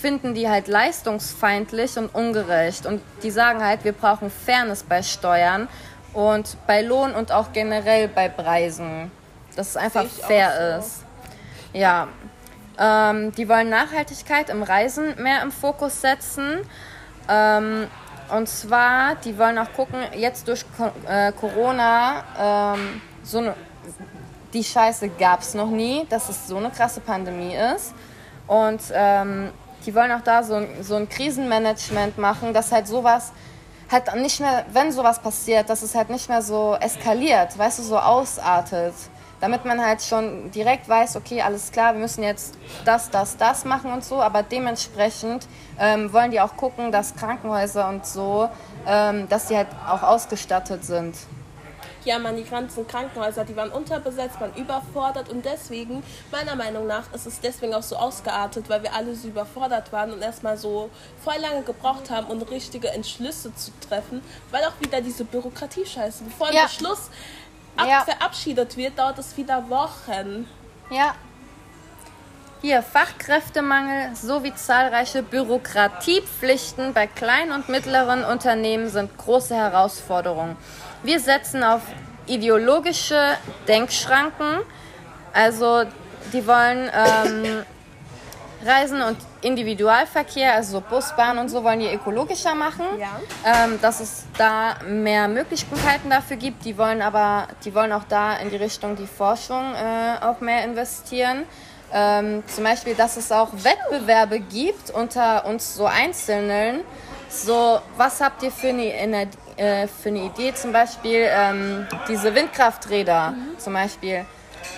finden die halt leistungsfeindlich und ungerecht. Und die sagen halt, wir brauchen Fairness bei Steuern und bei Lohn und auch generell bei Preisen. Dass es einfach fair so. ist. Ja. Ähm, die wollen Nachhaltigkeit im Reisen mehr im Fokus setzen. Ähm, und zwar, die wollen auch gucken, jetzt durch äh, Corona, ähm, so eine, die Scheiße gab es noch nie, dass es so eine krasse Pandemie ist. Und ähm, die wollen auch da so, ein- so ein Krisenmanagement machen, dass halt sowas halt nicht mehr, wenn sowas passiert, dass es halt nicht mehr so eskaliert, weißt du, so ausartet. Damit man halt schon direkt weiß, okay, alles klar, wir müssen jetzt das, das, das machen und so, aber dementsprechend ähm, wollen die auch gucken, dass Krankenhäuser und so, ähm, dass die halt auch ausgestattet sind. Ja, man, die ganzen Krankenhäuser, die waren unterbesetzt, waren überfordert und deswegen, meiner Meinung nach, ist es deswegen auch so ausgeartet, weil wir alle so überfordert waren und erstmal so voll lange gebraucht haben, um richtige Entschlüsse zu treffen, weil auch wieder diese Bürokratie-Scheiße, bevor ein Ja. Beschluss ab Ja. verabschiedet wird, dauert es wieder Wochen. Ja. Hier, Fachkräftemangel sowie zahlreiche Bürokratiepflichten bei kleinen und mittleren Unternehmen sind große Herausforderungen. Wir setzen auf ideologische Denkschranken. Also, die wollen ähm, Reisen und Individualverkehr, also Bus, Bahn und so, wollen die ökologischer machen. Ja. Ähm, dass es da mehr Möglichkeiten dafür gibt. Die wollen aber, die wollen auch da in die Richtung die Forschung äh, auch mehr investieren. Ähm, zum Beispiel, dass es auch Wettbewerbe gibt unter uns so Einzelnen. So, was habt ihr für eine, äh, für eine Idee? Zum Beispiel ähm, diese Windkrafträder zum Beispiel.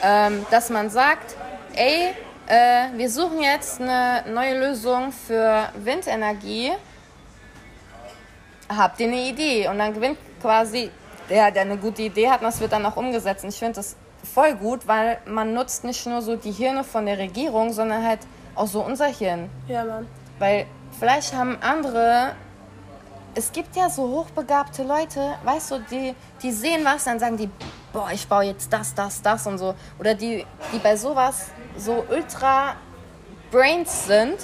Ähm, dass man sagt, ey, äh, wir suchen jetzt eine neue Lösung für Windenergie habt ihr eine Idee? Und dann gewinnt quasi der, der eine gute Idee hat, und das wird dann auch umgesetzt. Und ich finde das voll gut, weil man nutzt nicht nur so die Hirne von der Regierung, sondern halt auch so unser Hirn. Ja, Mann. Weil vielleicht haben andere es gibt ja so hochbegabte Leute, weißt du, die, die sehen was, dann sagen die, boah, ich baue jetzt das, das, das und so. Oder die, die bei sowas so ultra Brains sind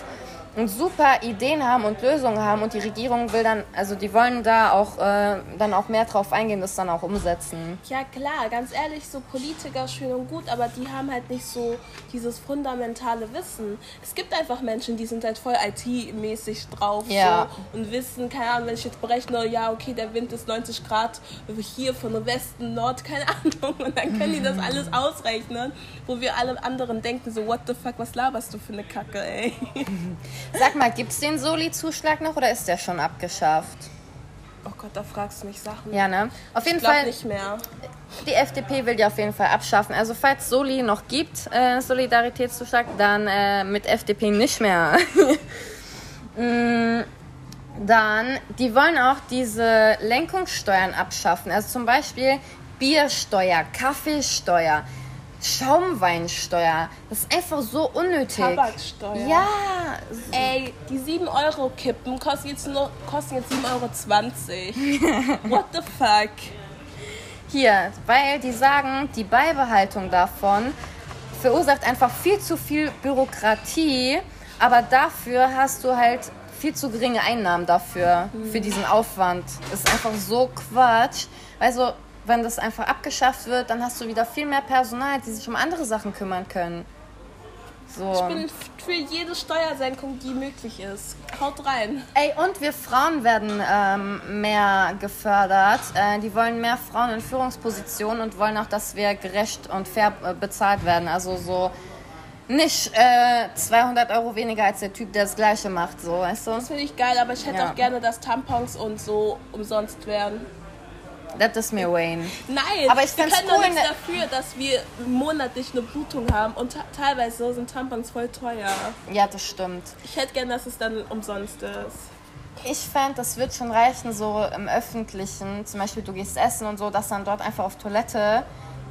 und super Ideen haben und Lösungen haben und die Regierung will dann, also die wollen da auch äh, dann auch mehr drauf eingehen, das dann auch umsetzen. Ja klar, ganz ehrlich, so Politiker schön und gut, aber die haben halt nicht so dieses fundamentale Wissen. Es gibt einfach Menschen, die sind halt voll IT-mäßig drauf Ja. so, und wissen, keine Ahnung, wenn ich jetzt berechne, ja okay, der Wind ist 90 Grad hier von Westen, Nord, keine Ahnung, und dann können die das alles ausrechnen, wo wir alle anderen denken so, what the fuck, was laberst du für eine Kacke, ey. Sag mal, gibt's den Soli-Zuschlag noch oder ist der schon abgeschafft? Oh Gott, da fragst du mich Sachen. Ja, ne? Auf jeden ich Fall, nicht mehr. die FDP will die auf jeden Fall abschaffen. Also falls Soli noch gibt, äh, Solidaritätszuschlag, dann äh, mit FDP nicht mehr. Mm, dann, die wollen auch diese Lenkungssteuern abschaffen. Also zum Beispiel Biersteuer, Kaffeesteuer, Schaumweinsteuer. Das ist einfach so unnötig. Tabaksteuer. Ja, Ey, die 7 Euro Kippen kosten jetzt nur kosten jetzt 7,20 Euro. What the fuck? Hier, weil die sagen, die Beibehaltung davon verursacht einfach viel zu viel Bürokratie, aber dafür hast du halt viel zu geringe Einnahmen dafür, für diesen Aufwand. Das ist einfach so Quatsch. Also, wenn das einfach abgeschafft wird, dann hast du wieder viel mehr Personal, die sich um andere Sachen kümmern können. So. Ich bin für jede Steuersenkung, die möglich ist. Haut rein. Ey, und wir Frauen werden ähm, mehr gefördert. Äh, die wollen mehr Frauen in Führungspositionen und wollen auch, dass wir gerecht und fair äh, bezahlt werden. Also so nicht äh, 200 Euro weniger als der Typ, der das Gleiche macht, so, weißt du? Das finde ich geil, aber ich hätte Ja. auch gerne, dass Tampons und so umsonst werden. Das ist mir Wayne. Nein, Aber ich wir können doch cool, nichts ne- dafür, dass wir monatlich eine Blutung haben und teilweise sind Tampons voll teuer. Ja, das stimmt. Ich hätte gerne, dass es dann umsonst ist. Ich fände, das wird schon reichen, so im Öffentlichen, zum Beispiel du gehst essen und so, dass dann dort einfach auf Toilette,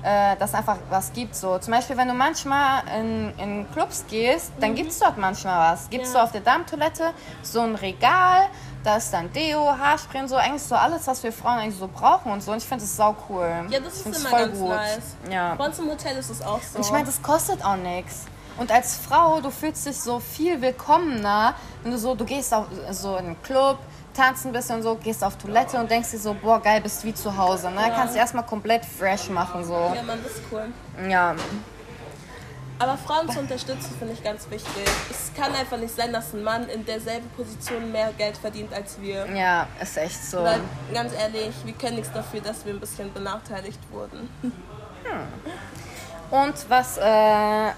äh, dass einfach was gibt. So. Zum Beispiel, wenn du manchmal in, in Clubs gehst, dann gibt es dort manchmal was. Gibst Ja. du auf der Damentoilette so ein Regal, da ist dann Deo, Haarspray und so, eigentlich so alles, was wir Frauen eigentlich so brauchen und so. Und ich finde das sau cool. Ja, das Ich ist immer voll ganz nice. Ja. Bei uns im Hotel ist es auch so. Und ich meine, das kostet auch nichts. Und als Frau, du fühlst dich so viel willkommener, wenn du so, du gehst auf, so in einen Club, tanzt ein bisschen und so, gehst auf Toilette und denkst dir so, boah, geil, bist wie zu Hause. Ne? Kannst dich erstmal komplett fresh machen, so. ja, Mann, das ist cool. Ja. Aber Frauen zu unterstützen, finde ich ganz wichtig. Es kann einfach nicht sein, dass ein Mann in derselben Position mehr Geld verdient als wir. Ja, ist echt so. Weil, ganz ehrlich, wir können nichts dafür, dass wir ein bisschen benachteiligt wurden. Und was, äh,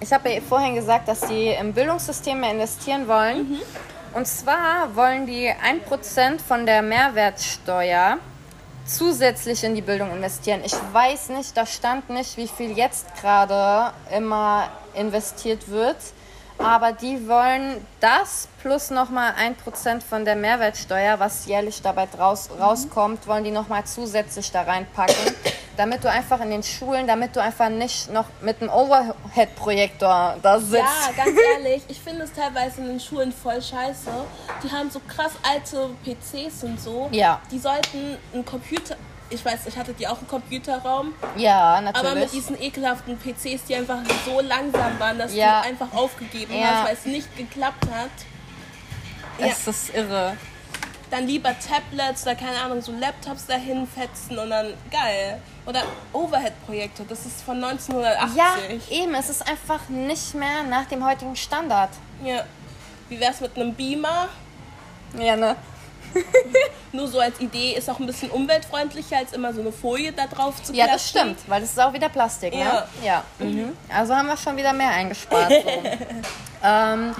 ich habe ja vorhin gesagt, dass die im Bildungssystem mehr investieren wollen. Und zwar wollen die 1% von der Mehrwertsteuer zusätzlich in die Bildung investieren. Ich weiß nicht, da stand nicht, wie viel jetzt gerade immer investiert wird. Aber die wollen das plus nochmal 1% von der Mehrwertsteuer, was jährlich dabei draus, rauskommt, wollen die nochmal zusätzlich da reinpacken. Damit du einfach in den Schulen, damit du einfach nicht noch mit einem Overhead-Projektor da sitzt. Ja, ganz ehrlich, ich finde es teilweise in den Schulen voll scheiße. Die haben so krass alte PCs und so. Ja. Die sollten einen Computer. Ich weiß, ich hatte die auch einen Computerraum, Ja, aber mit natürlich. diesen ekelhaften PCs, die einfach so langsam waren, dass Ja. du einfach aufgegeben Ja. hast, weil es nicht geklappt hat. Ja. Es ist irre. Dann lieber Tablets oder keine Ahnung, so Laptops dahin fetzen und dann geil. Oder Overhead-Projekte, das ist von 1980. Ja, eben. Es ist einfach nicht mehr nach dem heutigen Standard. Ja. Wie wär's mit einem Beamer? Ja, ne? Nur so als Idee ist auch ein bisschen umweltfreundlicher, als immer so eine Folie da drauf zu Ja, das klatschen. stimmt, weil das ist auch wieder Plastik, ne? Ja. Ja. Mhm. Also haben wir schon wieder mehr eingespart. So. ähm,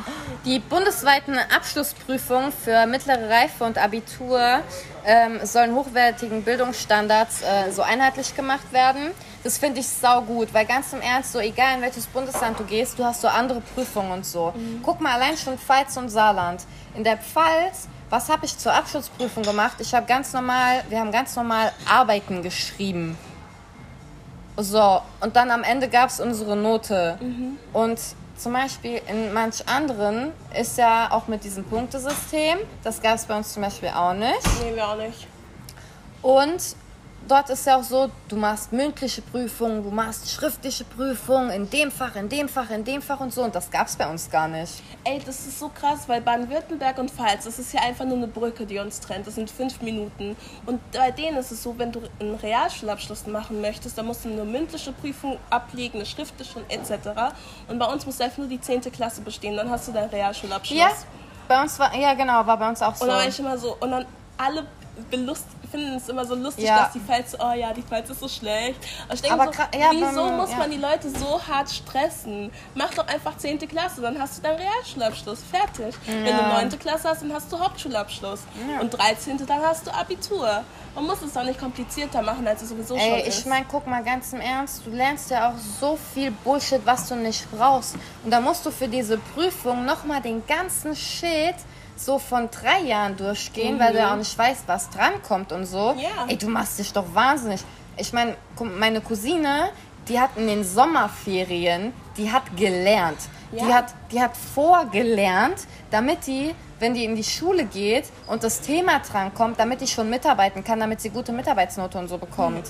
die bundesweiten Abschlussprüfungen für mittlere Reife und Abitur ähm, sollen hochwertigen Bildungsstandards äh, so einheitlich gemacht werden. Das finde ich sau gut, weil ganz im Ernst, so egal in welches Bundesland du gehst, du hast so andere Prüfungen und so. Guck mal, allein schon Pfalz und Saarland. In der Pfalz, was habe ich zur Abschlussprüfung gemacht? Ich habe ganz normal, wir haben ganz normal Arbeiten geschrieben. So, und dann am Ende gab es unsere Note. Und zum Beispiel in manch anderen ist ja auch mit diesem Punktesystem, das gab es bei uns zum Beispiel auch nicht. Nee, wir auch nicht. Und dort ist ja auch so, du machst mündliche Prüfungen, du machst schriftliche Prüfungen in dem Fach, in dem Fach, in dem Fach und so. Und das gab es bei uns gar nicht. Ey, das ist so krass, weil Baden-Württemberg und Pfalz, das ist ja einfach nur eine Brücke, die uns trennt. Das sind fünf Minuten. Und bei denen ist es so, wenn du einen Realschulabschluss machen möchtest, dann musst du eine mündliche Prüfung ablegen, eine schriftliche und etc. Und bei uns musst du einfach nur die 10. Klasse bestehen, dann hast du deinen Realschulabschluss. Ja, bei uns war, ja genau, war bei uns auch so. Und dann war ich immer so, und dann alle belust finden es immer so lustig, Ja. dass die Pfalz, oh ja, die Pfalz ist so schlecht. Aber ich denke Aber so, ja, wieso beim- muss ja. man die Leute so hart stressen? Mach doch einfach 10. Klasse, dann hast du deinen Realschulabschluss, fertig. Wenn du 9. Klasse hast, dann hast du Hauptschulabschluss. Und 13. dann hast du Abitur. Man muss es doch nicht komplizierter machen, als es sowieso schon Ey, ist. ich meine, guck mal ganz im Ernst, du lernst ja auch so viel Bullshit, was du nicht brauchst. Und da musst du für diese Prüfung nochmal den ganzen Shit so von drei Jahren durchgehen, weil du ja auch nicht weißt, was drankommt und so. Ja. Ey, du machst dich doch wahnsinnig. Ich meine, meine Cousine, die hat in den Sommerferien, die hat gelernt. Die, Ja. hat, die hat vorgelernt, damit die, wenn die in die Schule geht und das Thema drankommt, damit die schon mitarbeiten kann, damit sie gute Mitarbeitsnote und so bekommt.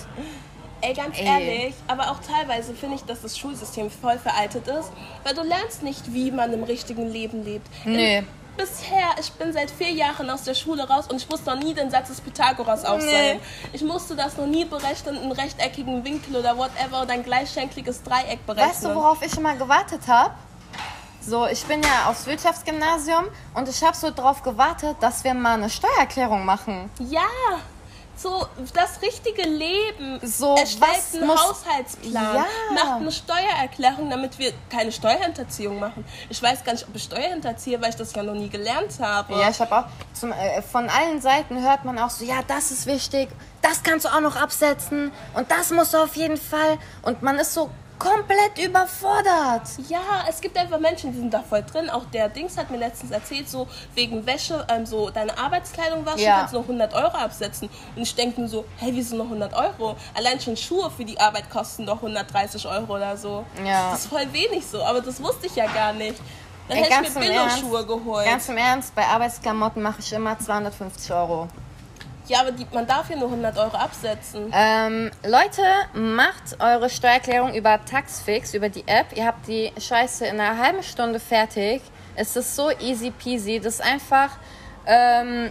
Ey, ganz Ey. ehrlich, aber auch teilweise finde ich, dass das Schulsystem voll veraltet ist, weil du lernst nicht, wie man im richtigen Leben lebt. Nee. In, bisher, ich bin seit vier Jahren aus der Schule raus und ich musste noch nie den Satz des Pythagoras aufsagen. Ich musste das noch nie berechnen, einen rechteckigen Winkel oder whatever oder ein gleichschenkliges Dreieck berechnen. Weißt du, worauf ich immer gewartet habe? So, ich bin ja aufs Wirtschaftsgymnasium und ich habe so drauf gewartet, dass wir mal eine Steuererklärung machen. Ja, das richtige Leben. So, Erstellt einen muss- Haushaltsplan, Ja. macht eine Steuererklärung, damit wir keine Steuerhinterziehung machen. Ich weiß gar nicht, ob ich Steuerhinterziehe, weil ich das ja noch nie gelernt habe. Ja, ich habe auch zum, äh, von allen Seiten hört man auch so, ja, das ist wichtig, das kannst du auch noch absetzen und das musst du auf jeden Fall. Und man ist so komplett überfordert. Ja, es gibt einfach Menschen, die sind da voll drin. Auch der Dings hat mir letztens erzählt, so wegen Wäsche, ähm, so deine Arbeitskleidung waschen, Ja. kannst du noch 100 Euro absetzen. Und ich denke nur so, hey, wieso noch 100 Euro? Allein schon Schuhe für die Arbeit kosten doch 130 Euro oder so. Ja. Das ist voll wenig so, aber das wusste ich ja gar nicht. Dann Ey, hätte ich mir Billo-Schuhe geholt. Ganz im Ernst, bei Arbeitsklamotten mache ich immer 250 Euro. Ja, aber die, man darf ja nur 100 Euro absetzen. Ähm, Leute, macht eure Steuererklärung über Taxfix, über die App. Ihr habt die Scheiße in einer halben Stunde fertig. Es ist so easy peasy. Das ist einfach, ähm,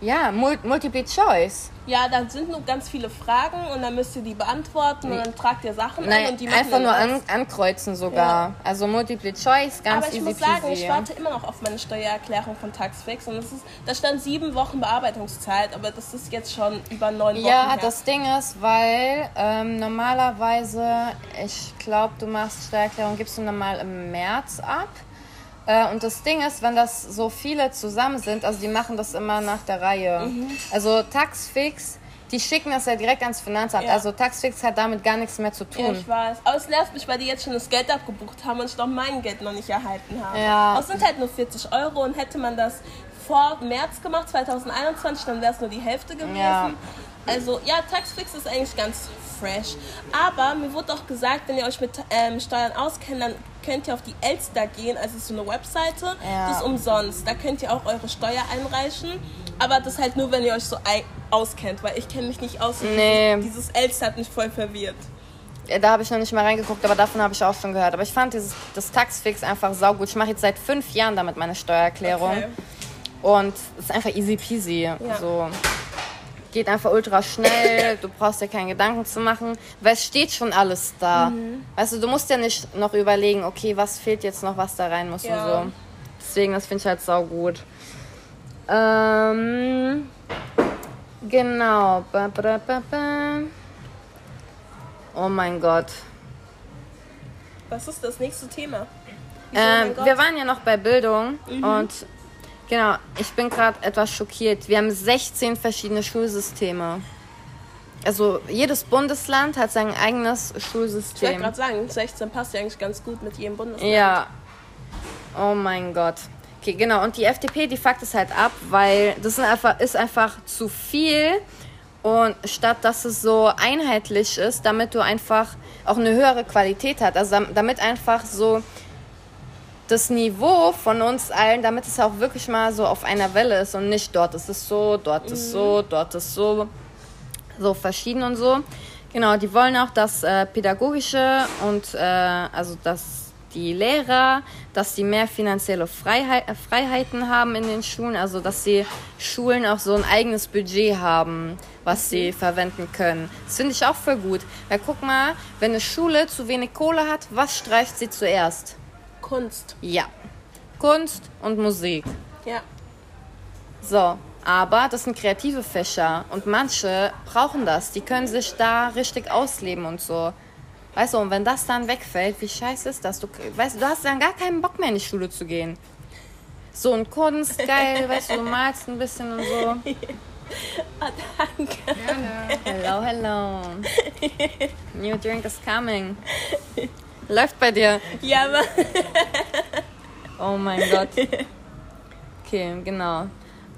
ja, Mul Multiple Choice. Ja, da sind nur ganz viele Fragen und dann müsst ihr die beantworten und dann tragt ihr Sachen ein Nein, und die machen einfach dann nur an, ankreuzen sogar. Ja. Also Multiple Choice, ganz Aber ich easy muss sagen, peasy. ich warte immer noch auf meine Steuererklärung von Taxfix und es ist, da stand sieben Wochen Bearbeitungszeit, aber das ist jetzt schon über neun Wochen Ja, her. das Ding ist, weil ähm, normalerweise, ich glaube, du machst Steuererklärung, gibst du normal im März ab. Äh, und das Ding ist, wenn das so viele zusammen sind, also die machen das immer nach der Reihe. Mhm. Also Taxfix, die schicken das ja direkt ans Finanzamt. Ja. Also Taxfix hat damit gar nichts mehr zu ja, tun. ich weiß. Aber es nervt mich, weil die jetzt schon das Geld abgebucht haben und ich noch mein Geld noch nicht erhalten habe. Ja. Es sind halt nur 40 Euro und hätte man das vor März gemacht, 2021, dann wäre es nur die Hälfte gewesen. Ja. Also ja, Taxfix ist eigentlich ganz fresh. Aber mir wurde auch gesagt, wenn ihr euch mit ähm, Steuern auskennt, dann könnt ihr auf die Elster gehen. Also es ist so eine Webseite, Ja. die ist umsonst. Da könnt ihr auch eure Steuer einreichen. Aber das halt nur, wenn ihr euch so auskennt, weil ich kenne mich nicht aus. Nee. Dieses, Elster hat mich voll verwirrt. Ja, Da habe ich noch nicht mal reingeguckt, aber davon habe ich auch schon gehört. Aber ich fand dieses, das Taxfix einfach saugut. Ich mache jetzt seit fünf Jahren damit meine Steuererklärung. Okay. Und es ist einfach easy peasy. So. Geht einfach ultra schnell, du brauchst dir keine Gedanken zu machen, weil es steht schon alles da. Mhm. Weißt du, du musst ja nicht noch überlegen, okay, was fehlt jetzt noch, was da rein muss Ja. und so. Deswegen, das finde ich halt saugut. Ähm, genau. Ba, ba, ba. Oh mein Gott. Was ist das nächste Thema? Oh Ähm, wir waren ja noch bei Bildung Mhm. und genau, ich bin gerade etwas schockiert. Wir haben 16 verschiedene Schulsysteme. Also jedes Bundesland hat sein eigenes ich wollte Schulsystem. gerade sagen, 16 passt ja eigentlich ganz gut mit jedem Bundesland. Ja. Oh mein Gott. Okay, genau. Und die FDP, die fuckt es halt ab, weil das einfach, ist einfach zu viel. Und statt dass es so einheitlich ist, damit du einfach auch eine höhere Qualität hast, also dam- damit einfach so das Niveau von uns allen, damit es auch wirklich mal so auf einer Welle ist und nicht dort ist es so, dort ist so, dort ist so, so verschieden und so. Genau, die wollen auch, dass äh, pädagogische und äh, also dass die Lehrer, dass sie mehr finanzielle Freiheit, äh, Freiheiten haben in den Schulen, also dass die Schulen auch so ein eigenes Budget haben, was sie verwenden können. Das finde ich auch voll gut. Weil guck mal, wenn eine Schule zu wenig Kohle hat, was streicht sie zuerst? Kunst. Ja, Kunst und Musik. Ja. So, aber das sind kreative Fächer und manche brauchen das. Die können sich da richtig ausleben und so. Weißt du, und wenn das dann wegfällt, wie scheiße ist das? Du, weißt, du hast dann gar keinen Bock mehr in die Schule zu gehen. So und Kunst, geil, weißt du, du malst ein bisschen und so. Ah, danke. Hello, hello. New drink is coming. Läuft bei dir. Ja, aber Oh mein Gott. Okay, genau.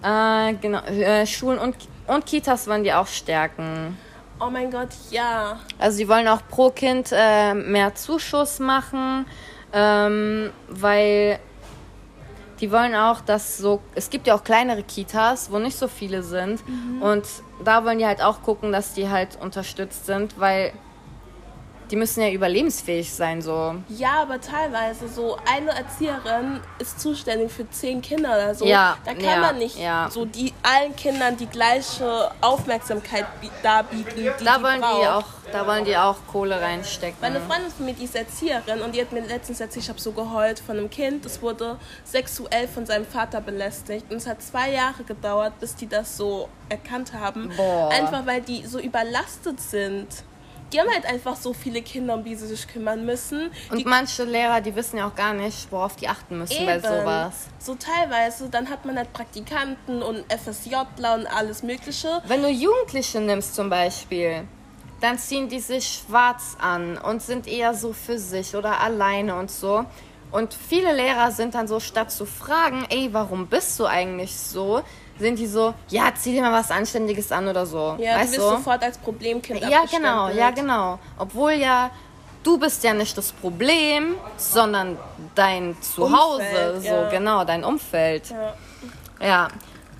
Äh, genau. Äh, Schulen und, und Kitas wollen die auch stärken. oh mein Gott, ja. Also sie wollen auch pro Kind äh, mehr Zuschuss machen, ähm, weil die wollen auch, dass so, es gibt ja auch kleinere Kitas, wo nicht so viele sind und da wollen die halt auch gucken, dass die halt unterstützt sind, weil die müssen ja überlebensfähig sein, so. Ja, aber teilweise so eine Erzieherin ist zuständig für zehn Kinder oder so. Ja, Da kann ja, man nicht ja. so die allen Kindern die gleiche Aufmerksamkeit bi- darbieten, die Da die wollen braucht. die auch, da wollen die auch Kohle reinstecken. Meine Freundin von mir, die ist Erzieherin und die hat mir letztens erzählt, ich habe so geheult von einem Kind, das wurde sexuell von seinem Vater belästigt und es hat zwei Jahre gedauert, bis die das so erkannt haben. Boah. Einfach weil die so überlastet sind. Die haben halt einfach so viele Kinder, um die sie sich kümmern müssen. Und die manche Lehrer, die wissen ja auch gar nicht, worauf die achten müssen bei Eben. sowas. So teilweise, dann hat man halt Praktikanten und FSJler und alles Mögliche. Wenn du Jugendliche nimmst zum Beispiel, dann ziehen die sich schwarz an und sind eher so für sich oder alleine und so. Und viele Lehrer sind dann so, statt zu fragen, ey, warum bist du eigentlich so, sind die so, ja, zieh dir mal was Anständiges an oder so. Ja, weißt du wirst sofort als Problemkind Ja, genau, ja, genau. Obwohl ja, du bist ja nicht das Problem, sondern dein Zuhause, Umfeld, so ja. genau, dein Umfeld. Ja. Ja.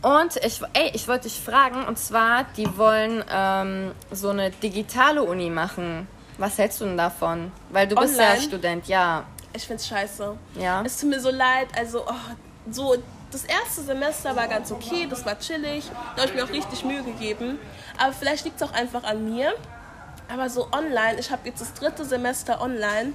Und ich, ey, ich wollte dich fragen, und zwar, die wollen ähm, so eine digitale Uni machen. Was hältst du denn davon? Weil du bist ja Online? Student, ja. Ich find's scheiße. Ja. Es tut mir so leid, also oh, so das erste Semester war ganz okay, das war chillig, da habe ich mir auch richtig Mühe gegeben. Aber vielleicht liegt es auch einfach an mir. Aber so online, ich habe jetzt das dritte Semester online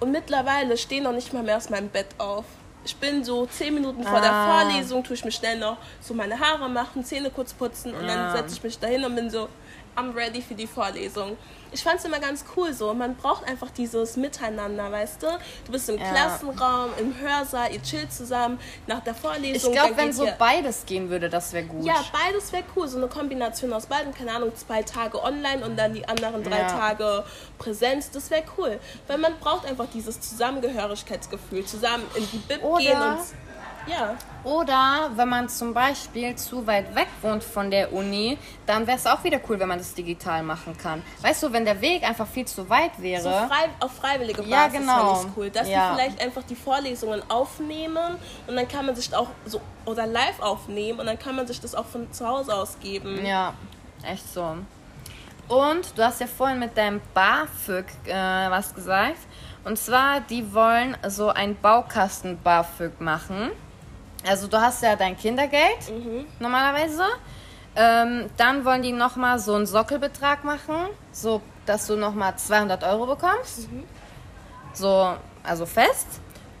und mittlerweile stehe noch nicht mal mehr aus meinem Bett auf. Ich bin so zehn Minuten vor der Ah. Vorlesung, tue ich mir schnell noch so meine Haare machen, Zähne kurz putzen und Ja. dann setze ich mich dahin und bin so, I'm ready für die Vorlesung. Ich fand es immer ganz cool so. Man braucht einfach dieses Miteinander, weißt du? Du bist im Ja. Klassenraum, im Hörsaal, ihr chillt zusammen nach der Ich Vorlesung. glaube, dann wenn so beides gehen würde, das wäre gut. ja, beides wäre cool. So eine Kombination aus beiden. Keine Ahnung, zwei Tage online und dann die anderen drei Ja. Tage Präsenz. Das wäre cool. Weil man braucht einfach dieses Zusammengehörigkeitsgefühl. Zusammen in die Bib Oder- gehen und. Ja. Oder wenn man zum Beispiel zu weit weg wohnt von der Uni, dann wäre es auch wieder cool, wenn man das digital machen kann. Weißt du, wenn der Weg einfach viel zu weit wäre. So frei, auf freiwillige Basis Ja, genau. fand ich's cool. Dass Ja. die vielleicht einfach die Vorlesungen aufnehmen und dann kann man sich auch so oder live aufnehmen und dann kann man sich das auch von zu Hause aus geben. Ja, echt so. Und du hast ja vorhin mit deinem BAföG äh, was gesagt. Und zwar, die wollen so ein Baukasten BAföG machen. Also du hast ja dein Kindergeld normalerweise. Ähm, dann wollen die nochmal so einen Sockelbetrag machen, so dass du nochmal 200 Euro bekommst. So, also fest.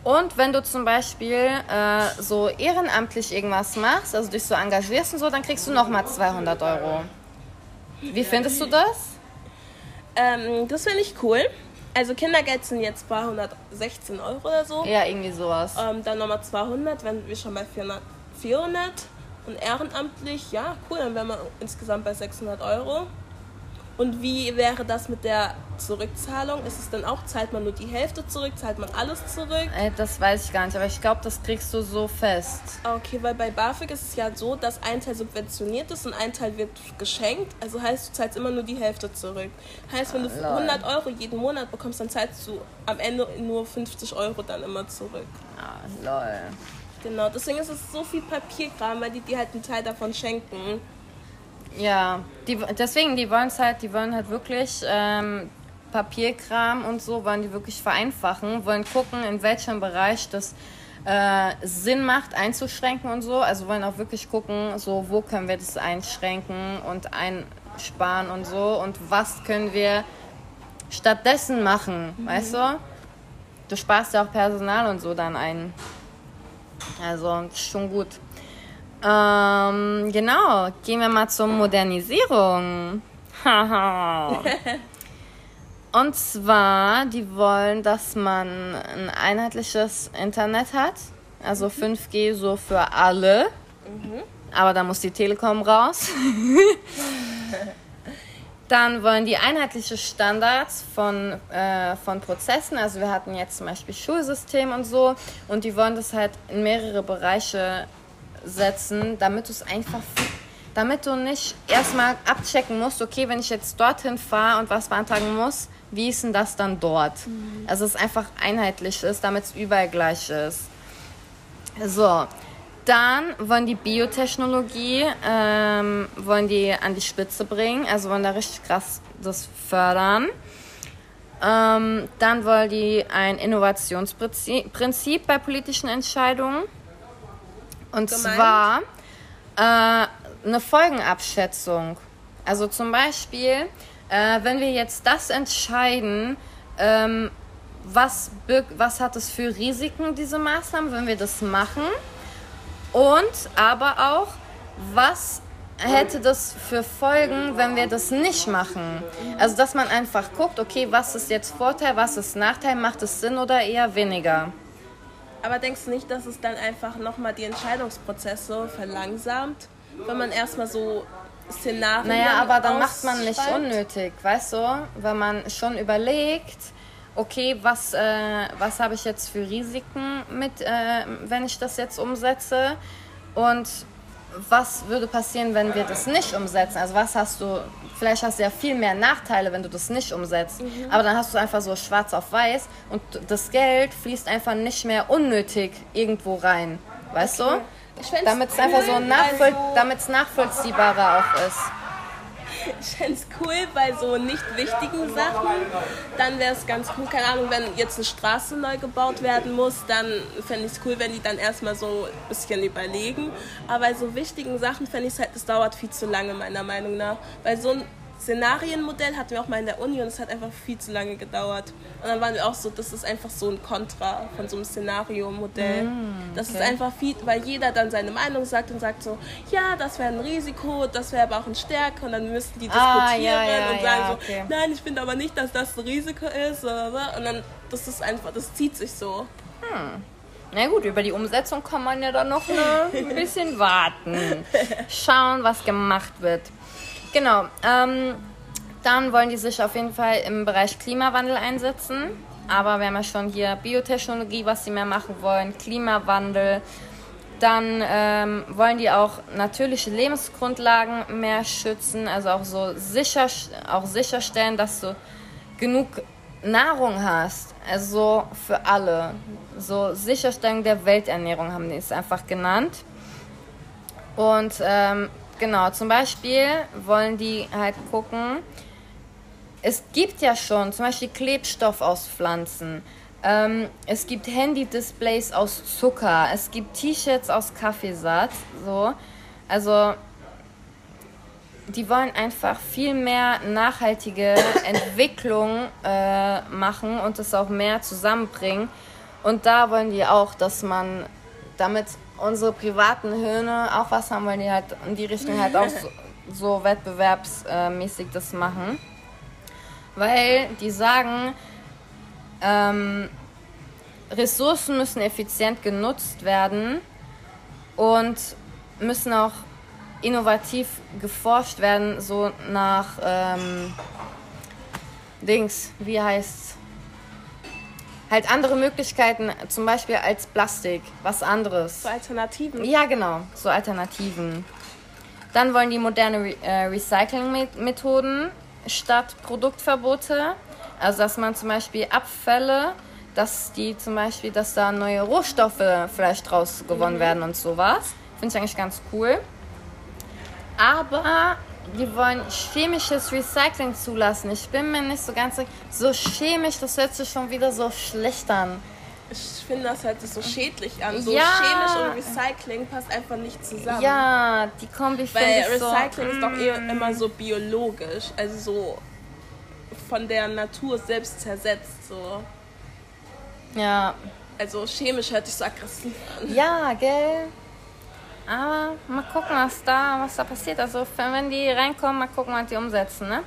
Und wenn du zum Beispiel äh, so ehrenamtlich irgendwas machst, also dich so engagierst und so, dann kriegst du nochmal 200 Euro. Wie findest du das? Ähm, das finde ich cool. Also Kindergeld sind jetzt 216 Euro oder so. Ja, irgendwie sowas. Ähm, dann nochmal 200, wenn wir schon bei 400, 400. Und ehrenamtlich, ja, cool, dann wären wir insgesamt bei 600 Euro. Und wie wäre das mit der Zurückzahlung? Ist es dann auch, zahlt man nur die Hälfte zurück, zahlt man alles zurück? Ey, das weiß ich gar nicht, aber ich glaube, das kriegst du so fest. Okay, weil bei BAföG ist es ja so, dass ein Teil subventioniert ist und ein Teil wird geschenkt. Also heißt, du zahlst immer nur die Hälfte zurück. Heißt, wenn du Ah, lol. 100 Euro jeden Monat bekommst, dann zahlst du am Ende nur 50 Euro dann immer zurück. Ah, lol. Genau, deswegen ist es so viel Papierkram, weil die dir halt einen Teil davon schenken. Ja, die, deswegen, die wollen es halt, die wollen halt wirklich ähm, Papierkram und so, wollen die wirklich vereinfachen, wollen gucken, in welchem Bereich das äh, Sinn macht, einzuschränken und so. Also wollen auch wirklich gucken, so wo können wir das einschränken und einsparen und so und was können wir stattdessen machen, weißt du? Du sparst ja auch Personal und so dann ein. Also, schon gut. Ähm, genau, gehen wir mal zur Modernisierung. Haha. Und zwar, die wollen, dass man ein einheitliches Internet hat. Also 5G so für alle. Aber da muss die Telekom raus. Dann wollen die einheitliche Standards von, äh, von Prozessen. Also wir hatten jetzt zum Beispiel Schulsystem und so. Und die wollen das halt in mehrere Bereiche setzen, damit du es einfach, damit du nicht erstmal abchecken musst, okay, wenn ich jetzt dorthin fahre und was beantragen muss, wie ist denn das dann dort? Also es einfach einheitlich ist, damit es überall gleich ist. So, dann wollen die Biotechnologie ähm, wollen die an die Spitze bringen, also wollen da richtig krass das fördern. Ähm, dann wollen die ein Innovationsprinzip Prinzip bei politischen Entscheidungen. Und Gemeint? zwar äh, eine Folgenabschätzung. Also zum Beispiel, äh, wenn wir jetzt das entscheiden, ähm, was, was hat es für Risiken, diese Maßnahmen, wenn wir das machen? Und aber auch, was hätte das für Folgen, wenn wir das nicht machen? Also, dass man einfach guckt, okay, was ist jetzt Vorteil, was ist Nachteil, macht es Sinn oder eher weniger? Aber denkst du nicht, dass es dann einfach nochmal die Entscheidungsprozesse verlangsamt, wenn man erstmal so Szenarien Naja, aber dann macht man nicht unnötig, weißt du? Wenn man schon überlegt, okay, was, äh, was habe ich jetzt für Risiken mit, äh, wenn ich das jetzt umsetze? Und was würde passieren, wenn wir das nicht umsetzen? Also was hast du, vielleicht hast du ja viel mehr Nachteile, wenn du das nicht umsetzt. Aber dann hast du einfach so schwarz auf weiß und das Geld fließt einfach nicht mehr unnötig irgendwo rein. Weißt du? Ich fänd's Damit es einfach so cool, nachvoll also- nachvollziehbarer auch ist. Ich fände es cool bei so nicht wichtigen Sachen. Dann wäre es ganz cool, keine Ahnung, wenn jetzt eine Straße neu gebaut werden muss, dann fände ich es cool, wenn die dann erstmal so ein bisschen überlegen. Aber bei so wichtigen Sachen fände ich es halt, es dauert viel zu lange, meiner Meinung nach. Weil so Szenarienmodell hatten wir auch mal in der Uni und es hat einfach viel zu lange gedauert. Und dann waren wir auch so, das ist einfach so ein Kontra von so einem Szenariomodell. Das ist Mm, okay. einfach viel, weil jeder dann seine Meinung sagt und sagt so, ja, das wäre ein Risiko, das wäre aber auch eine Stärke und dann müssten die Ah, diskutieren ja, ja, und sagen ja, so, okay. nein, ich finde aber nicht, dass das ein Risiko ist. oder? Und dann, das ist einfach, das zieht sich so. Na gut, über die Umsetzung kann man ja dann noch ein bisschen warten. Schauen, was gemacht wird. Genau. Ähm, dann wollen die sich auf jeden Fall im Bereich Klimawandel einsetzen. Aber wir haben ja schon hier Biotechnologie, was sie mehr machen wollen, Klimawandel. Dann ähm, wollen die auch natürliche Lebensgrundlagen mehr schützen, also auch so sicher, auch sicherstellen, dass du genug Nahrung hast, also für alle. So Sicherstellung der Welternährung haben die es einfach genannt. Und ähm, genau, zum Beispiel wollen die halt gucken, es gibt ja schon zum Beispiel Klebstoff aus Pflanzen. Ähm, es gibt Handy-Displays aus Zucker. Es gibt T-Shirts aus Kaffeesatz. So. Also die wollen einfach viel mehr nachhaltige Entwicklung äh, machen und es auch mehr zusammenbringen. Und da wollen die auch, dass man damit unsere privaten Hirne auch was haben, wollen die halt in die Richtung halt auch so, so wettbewerbsmäßig das machen. Weil die sagen, ähm, Ressourcen müssen effizient genutzt werden und müssen auch innovativ geforscht werden, so nach ähm, Dings, wie heißt's? Halt andere Möglichkeiten, zum Beispiel als Plastik, was anderes. So Alternativen. Ja, genau, so Alternativen. Dann wollen die moderne Re äh, Recycling-Methoden statt Produktverbote. Also dass man zum Beispiel Abfälle, dass die zum Beispiel, dass da neue Rohstoffe vielleicht draus gewonnen werden und sowas. Finde ich eigentlich ganz cool. Aber die wollen chemisches Recycling zulassen. Ich bin mir nicht so ganz sicher. So chemisch, das hört sich schon wieder so schlecht an. Ich finde das halt so schädlich an. So Ja. chemisch und Recycling passt einfach nicht zusammen. Ja, die Kombi Weil finde ich so. Recycling ist doch eher mm. immer so biologisch, also so von der Natur selbst zersetzt. So. Ja, Also chemisch hört sich so aggressiv an. Ja, gell? Aber mal gucken, was da, was da passiert. Also wenn die reinkommen, mal gucken, was die umsetzen, ne?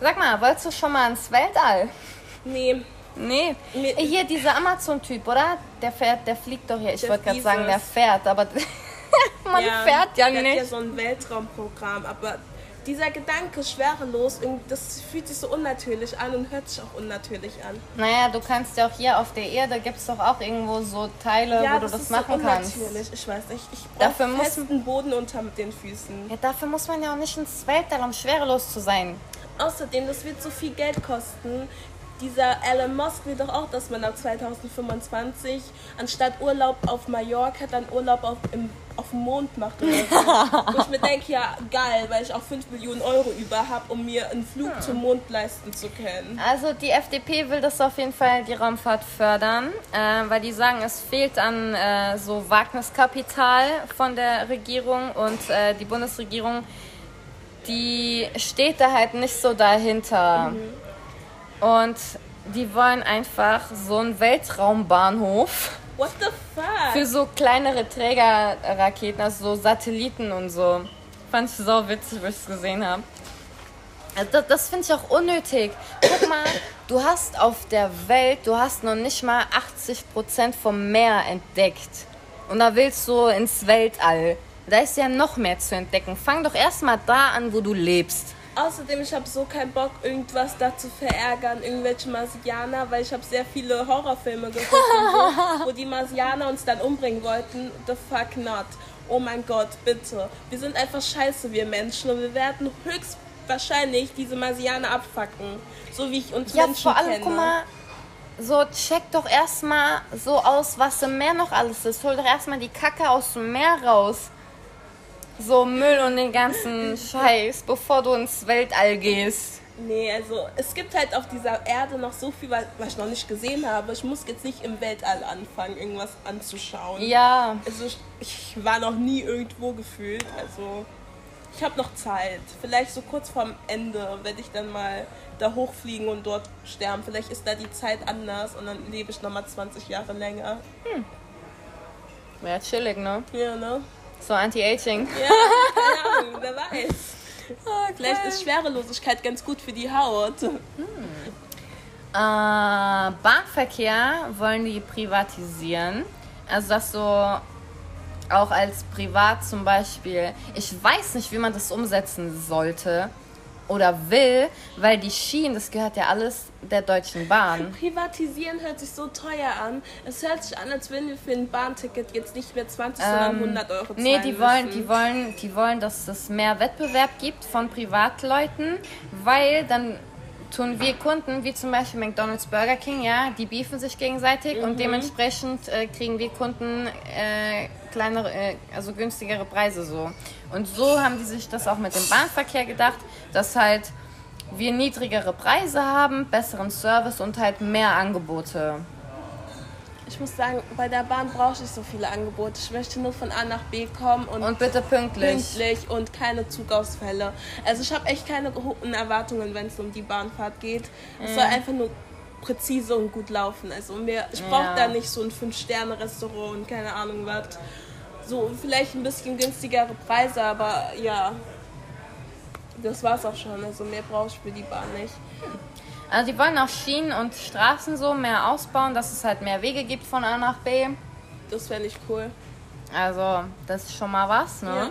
Sag mal, wolltest du schon mal ins Weltall? Nee, Nee. Nee. Hier, dieser Amazon-Typ, oder? Der fährt, der fliegt doch hier. Ich wollte gerade sagen, der fährt, aber man fährt ja der hat ja nicht. so ein Weltraumprogramm, aber dieser Gedanke schwerelos, das fühlt sich so unnatürlich an und hört sich auch unnatürlich an. Naja, du kannst ja auch hier auf der Erde, gibt es doch auch irgendwo so Teile, wo du das ist machen so kannst. unnatürlich. Ich weiß nicht, ich Dafür muss- festen Boden unter den Füßen. Ja, dafür muss man ja auch nicht ins Weltall, um schwerelos zu sein. Außerdem, das wird so viel Geld kosten. Dieser Elon Musk will doch auch, dass man ab 2025 anstatt Urlaub auf Mallorca dann Urlaub auf, im, auf dem Mond macht. Oder so. Wo ich mir denke, ja geil, weil ich auch 5 Millionen Euro über habe, um mir einen Flug zum Mond leisten zu können. Also die FDP will das auf jeden Fall die Raumfahrt fördern, äh, weil die sagen, es fehlt an äh, so Wagniskapital von der Regierung und äh, die Bundesregierung, die steht da halt nicht so dahinter. Und die wollen einfach so einen Weltraumbahnhof What the fuck? für so kleinere Trägerraketen, also so Satelliten und so. Fand ich so witzig, wo ich es gesehen habe. Also das, das finde ich auch unnötig. Guck mal, du hast auf der Welt, du hast noch nicht mal 80% vom Meer entdeckt. Und da willst du ins Weltall. Da ist ja noch mehr zu entdecken. Fang doch erstmal da an, wo du lebst. Außerdem, ich habe so keinen Bock, irgendwas da zu verärgern, irgendwelche Marsianer, weil ich habe sehr viele Horrorfilme geguckt, so, wo die Marsianer uns dann umbringen wollten. The fuck not. Oh mein Gott, bitte. Wir sind einfach scheiße, wir Menschen, und wir werden höchstwahrscheinlich diese Marsianer abfacken. So wie ich uns Ja, Menschen vor allem, kenne. guck mal, so check doch erstmal so aus, was im Meer noch alles ist. Hol doch erstmal die Kacke aus dem Meer raus. So Müll und den ganzen Scheiß, bevor du ins Weltall gehst. Nee, also es gibt halt auf dieser Erde noch so viel, was ich noch nicht gesehen habe. Ich muss jetzt nicht im Weltall anfangen, irgendwas anzuschauen. Ja, Also ich, ich war noch nie irgendwo gefühlt. Also ich habe noch Zeit. Vielleicht so kurz vorm Ende werde ich dann mal da hochfliegen und dort sterben. Vielleicht ist da die Zeit anders und dann lebe ich nochmal 20 Jahre länger. wäre chillig, ne? Ja, ne? So Anti-Aging. Ja, keine Ahnung, wer weiß. Vielleicht ist Schwerelosigkeit ganz gut für die Haut. Äh, Bahnverkehr wollen die privatisieren. Also dass du auch als Privat zum Beispiel, ich weiß nicht, wie man das umsetzen sollte oder will, weil die Schienen, das gehört ja alles der Deutschen Bahn. Privatisieren hört sich so teuer an. Es hört sich an, als wenn wir für ein Bahnticket jetzt nicht mehr 20, sondern 100 Euro zahlen Ähm, Nee, die wollen, die wollen, die wollen, dass es mehr Wettbewerb gibt von Privatleuten, weil dann tun wir Kunden, wie zum Beispiel McDonald's, Burger King, ja, die beefen sich gegenseitig Mhm. und dementsprechend äh, kriegen wir Kunden äh, kleinere, äh, also günstigere Preise so. Und so haben die sich das auch mit dem Bahnverkehr gedacht, dass halt wir niedrigere Preise haben, besseren Service und halt mehr Angebote. Ich muss sagen, bei der Bahn brauche ich nicht so viele Angebote. Ich möchte nur von A nach B kommen und, Und bitte pünktlich. pünktlich und keine Zugausfälle. Also ich habe echt keine hohen Erwartungen, wenn es um die Bahnfahrt geht. Es soll einfach nur präzise und gut laufen. Also mir, ich brauche Ja. da nicht so ein Fünf-Sterne-Restaurant und keine Ahnung was. So vielleicht ein bisschen günstigere Preise, aber ja, das war's auch schon. Also mehr brauche ich für die Bahn nicht. Also die wollen auch Schienen und Straßen so mehr ausbauen, dass es halt mehr Wege gibt von A nach B. Das fände ich cool. Also das ist schon mal was, ne? Ja.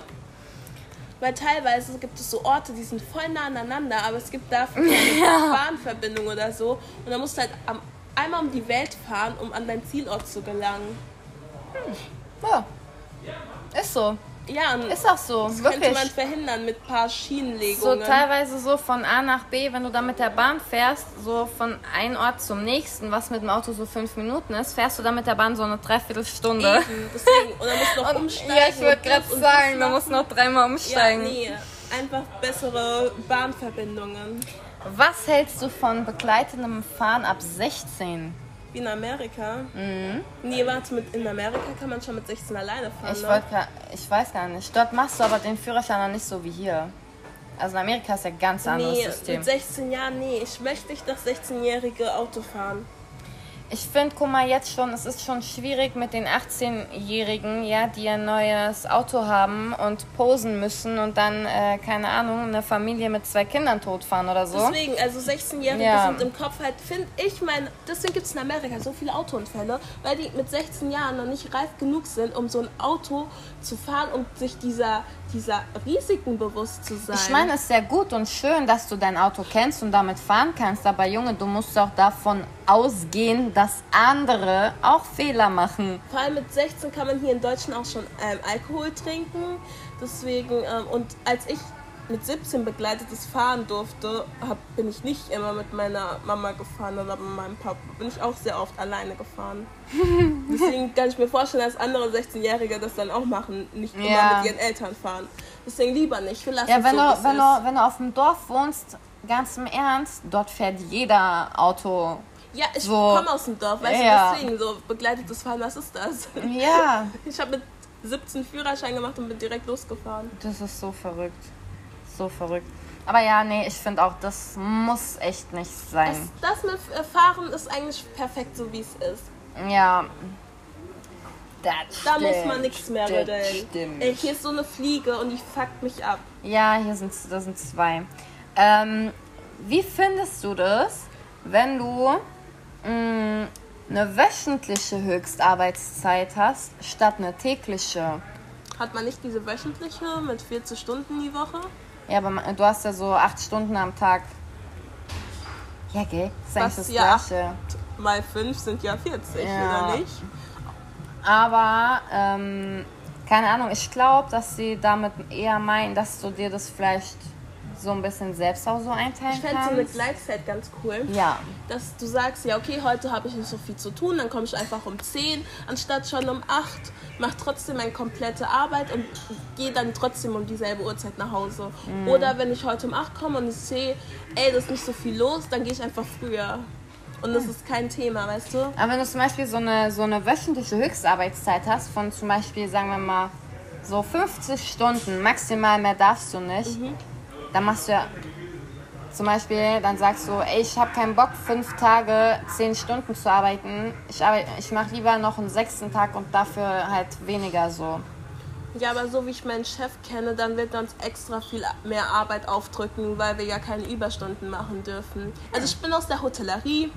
Weil teilweise gibt es so Orte, die sind voll nah aneinander, aber es gibt dafür keine Bahnverbindung oder so. Und dann musst du halt am, einmal um die Welt fahren, um an deinen Zielort zu gelangen. Ja. Ist so. Ja, und Ist auch so. das könnte man Wirklich. verhindern mit ein paar So Schienenlegungen. teilweise so von A nach B, wenn du da mit der Bahn fährst, so von einem Ort zum nächsten, was mit dem Auto so fünf Minuten ist, fährst du da mit der Bahn so eine Dreiviertelstunde. Eben, deswegen. Und dann musst du noch Und, umsteigen. ja, ich würde gerade sagen, musst machen. noch dreimal Ja, umsteigen. nee. Einfach bessere Bahnverbindungen. Was hältst du von begleitendem Fahren ab 16? Wie in Amerika. Mhm. Nee, warte, mit, in Amerika kann man schon mit 16 alleine fahren. Ich, ne? gra- ich weiß gar nicht. Dort machst du aber den Führerschein noch nicht so wie hier. Also in Amerika ist ja ganz anderes Nee, System. mit 16 Jahren, nee. Ich möchte nicht das 16-jährige Auto fahren. Ich finde, guck mal, jetzt schon, es ist schon schwierig mit den 18-Jährigen, ja, die ein neues Auto haben und posen müssen und dann, äh, keine Ahnung, eine Familie mit zwei Kindern totfahren oder so. Deswegen, also 16-Jährige Ja. sind im Kopf halt, finde ich, mein, deswegen gibt es in Amerika so viele Autounfälle, weil die mit 16 Jahren noch nicht reif genug sind, um so ein Auto zu fahren und sich dieser, dieser Risiken bewusst zu sein. Ich meine, es ist sehr gut und schön, dass du dein Auto kennst und damit fahren kannst, aber Junge, du musst auch davon ausgehen, dass andere auch Fehler machen. Vor allem mit 16 kann man hier in Deutschland auch schon ähm, Alkohol trinken. Deswegen, ähm, und als ich mit 17 begleitetes fahren durfte, hab, bin ich nicht immer mit meiner Mama gefahren oder mit meinem Papa. Bin ich auch sehr oft alleine gefahren. Deswegen kann ich mir vorstellen, dass andere 16-Jährige das dann auch machen, nicht Ja. immer mit ihren Eltern fahren. Deswegen lieber nicht. Wir lassen Ja, wenn, so, du, wenn, du, wenn du auf dem Dorf wohnst, ganz im Ernst, dort fährt jeder Auto. Ja, ich so- komme aus dem Dorf, weißt Ja. du, deswegen so begleitetes Fahren, was ist das? Ja, Ich habe mit 17 Führerschein gemacht und bin direkt losgefahren. das ist so verrückt. So verrückt. Aber ja, nee, ich finde auch, das muss echt nicht Es, sein. das mit Fahren ist eigentlich perfekt, so wie es ist. Ja. Das Da stimmt, muss man nichts mehr das. Stimmt. Ey, hier ist so eine Fliege und die fuckt mich ab. Ja, hier sind, da sind zwei. Ähm, wie findest du das, wenn du mh, eine wöchentliche Höchstarbeitszeit hast, statt eine tägliche? Hat man nicht diese wöchentliche mit 40 Stunden die Woche? Ja, aber du hast ja so acht Stunden am Tag. Ja, gell? Das ist eigentlich Was das ja Gleiche. Mal 5 sind ja 40, Ja. oder nicht? Aber, ähm, keine Ahnung, ich glaube, dass sie damit eher meinen, dass du dir das vielleicht so ein bisschen selbst auch so einteilen Ich fände kannst. so eine Gleitzeit ganz cool. ja. Dass du sagst, ja okay, heute habe ich nicht so viel zu tun, dann komme ich einfach um 10, anstatt schon um 8, mach trotzdem meine komplette Arbeit und gehe dann trotzdem um dieselbe Uhrzeit nach Hause. Oder wenn ich heute um 8 komme und ich sehe, ey, das ist nicht so viel los, dann gehe ich einfach früher. Und das ist kein Thema, weißt du? Aber wenn du zum Beispiel so eine, so eine wöchentliche Höchstarbeitszeit hast, von zum Beispiel, sagen wir mal, so 50 Stunden, maximal mehr darfst du nicht, dann machst du ja zum Beispiel, dann sagst du, ey, ich habe keinen Bock, fünf Tage, zehn Stunden zu arbeiten. Ich, arbeite, ich mache lieber noch einen sechsten Tag und dafür halt weniger so. Ja, aber so wie ich meinen Chef kenne, dann wird er uns extra viel mehr Arbeit aufdrücken, weil wir ja keine Überstunden machen dürfen. Also ich bin aus der Hotellerie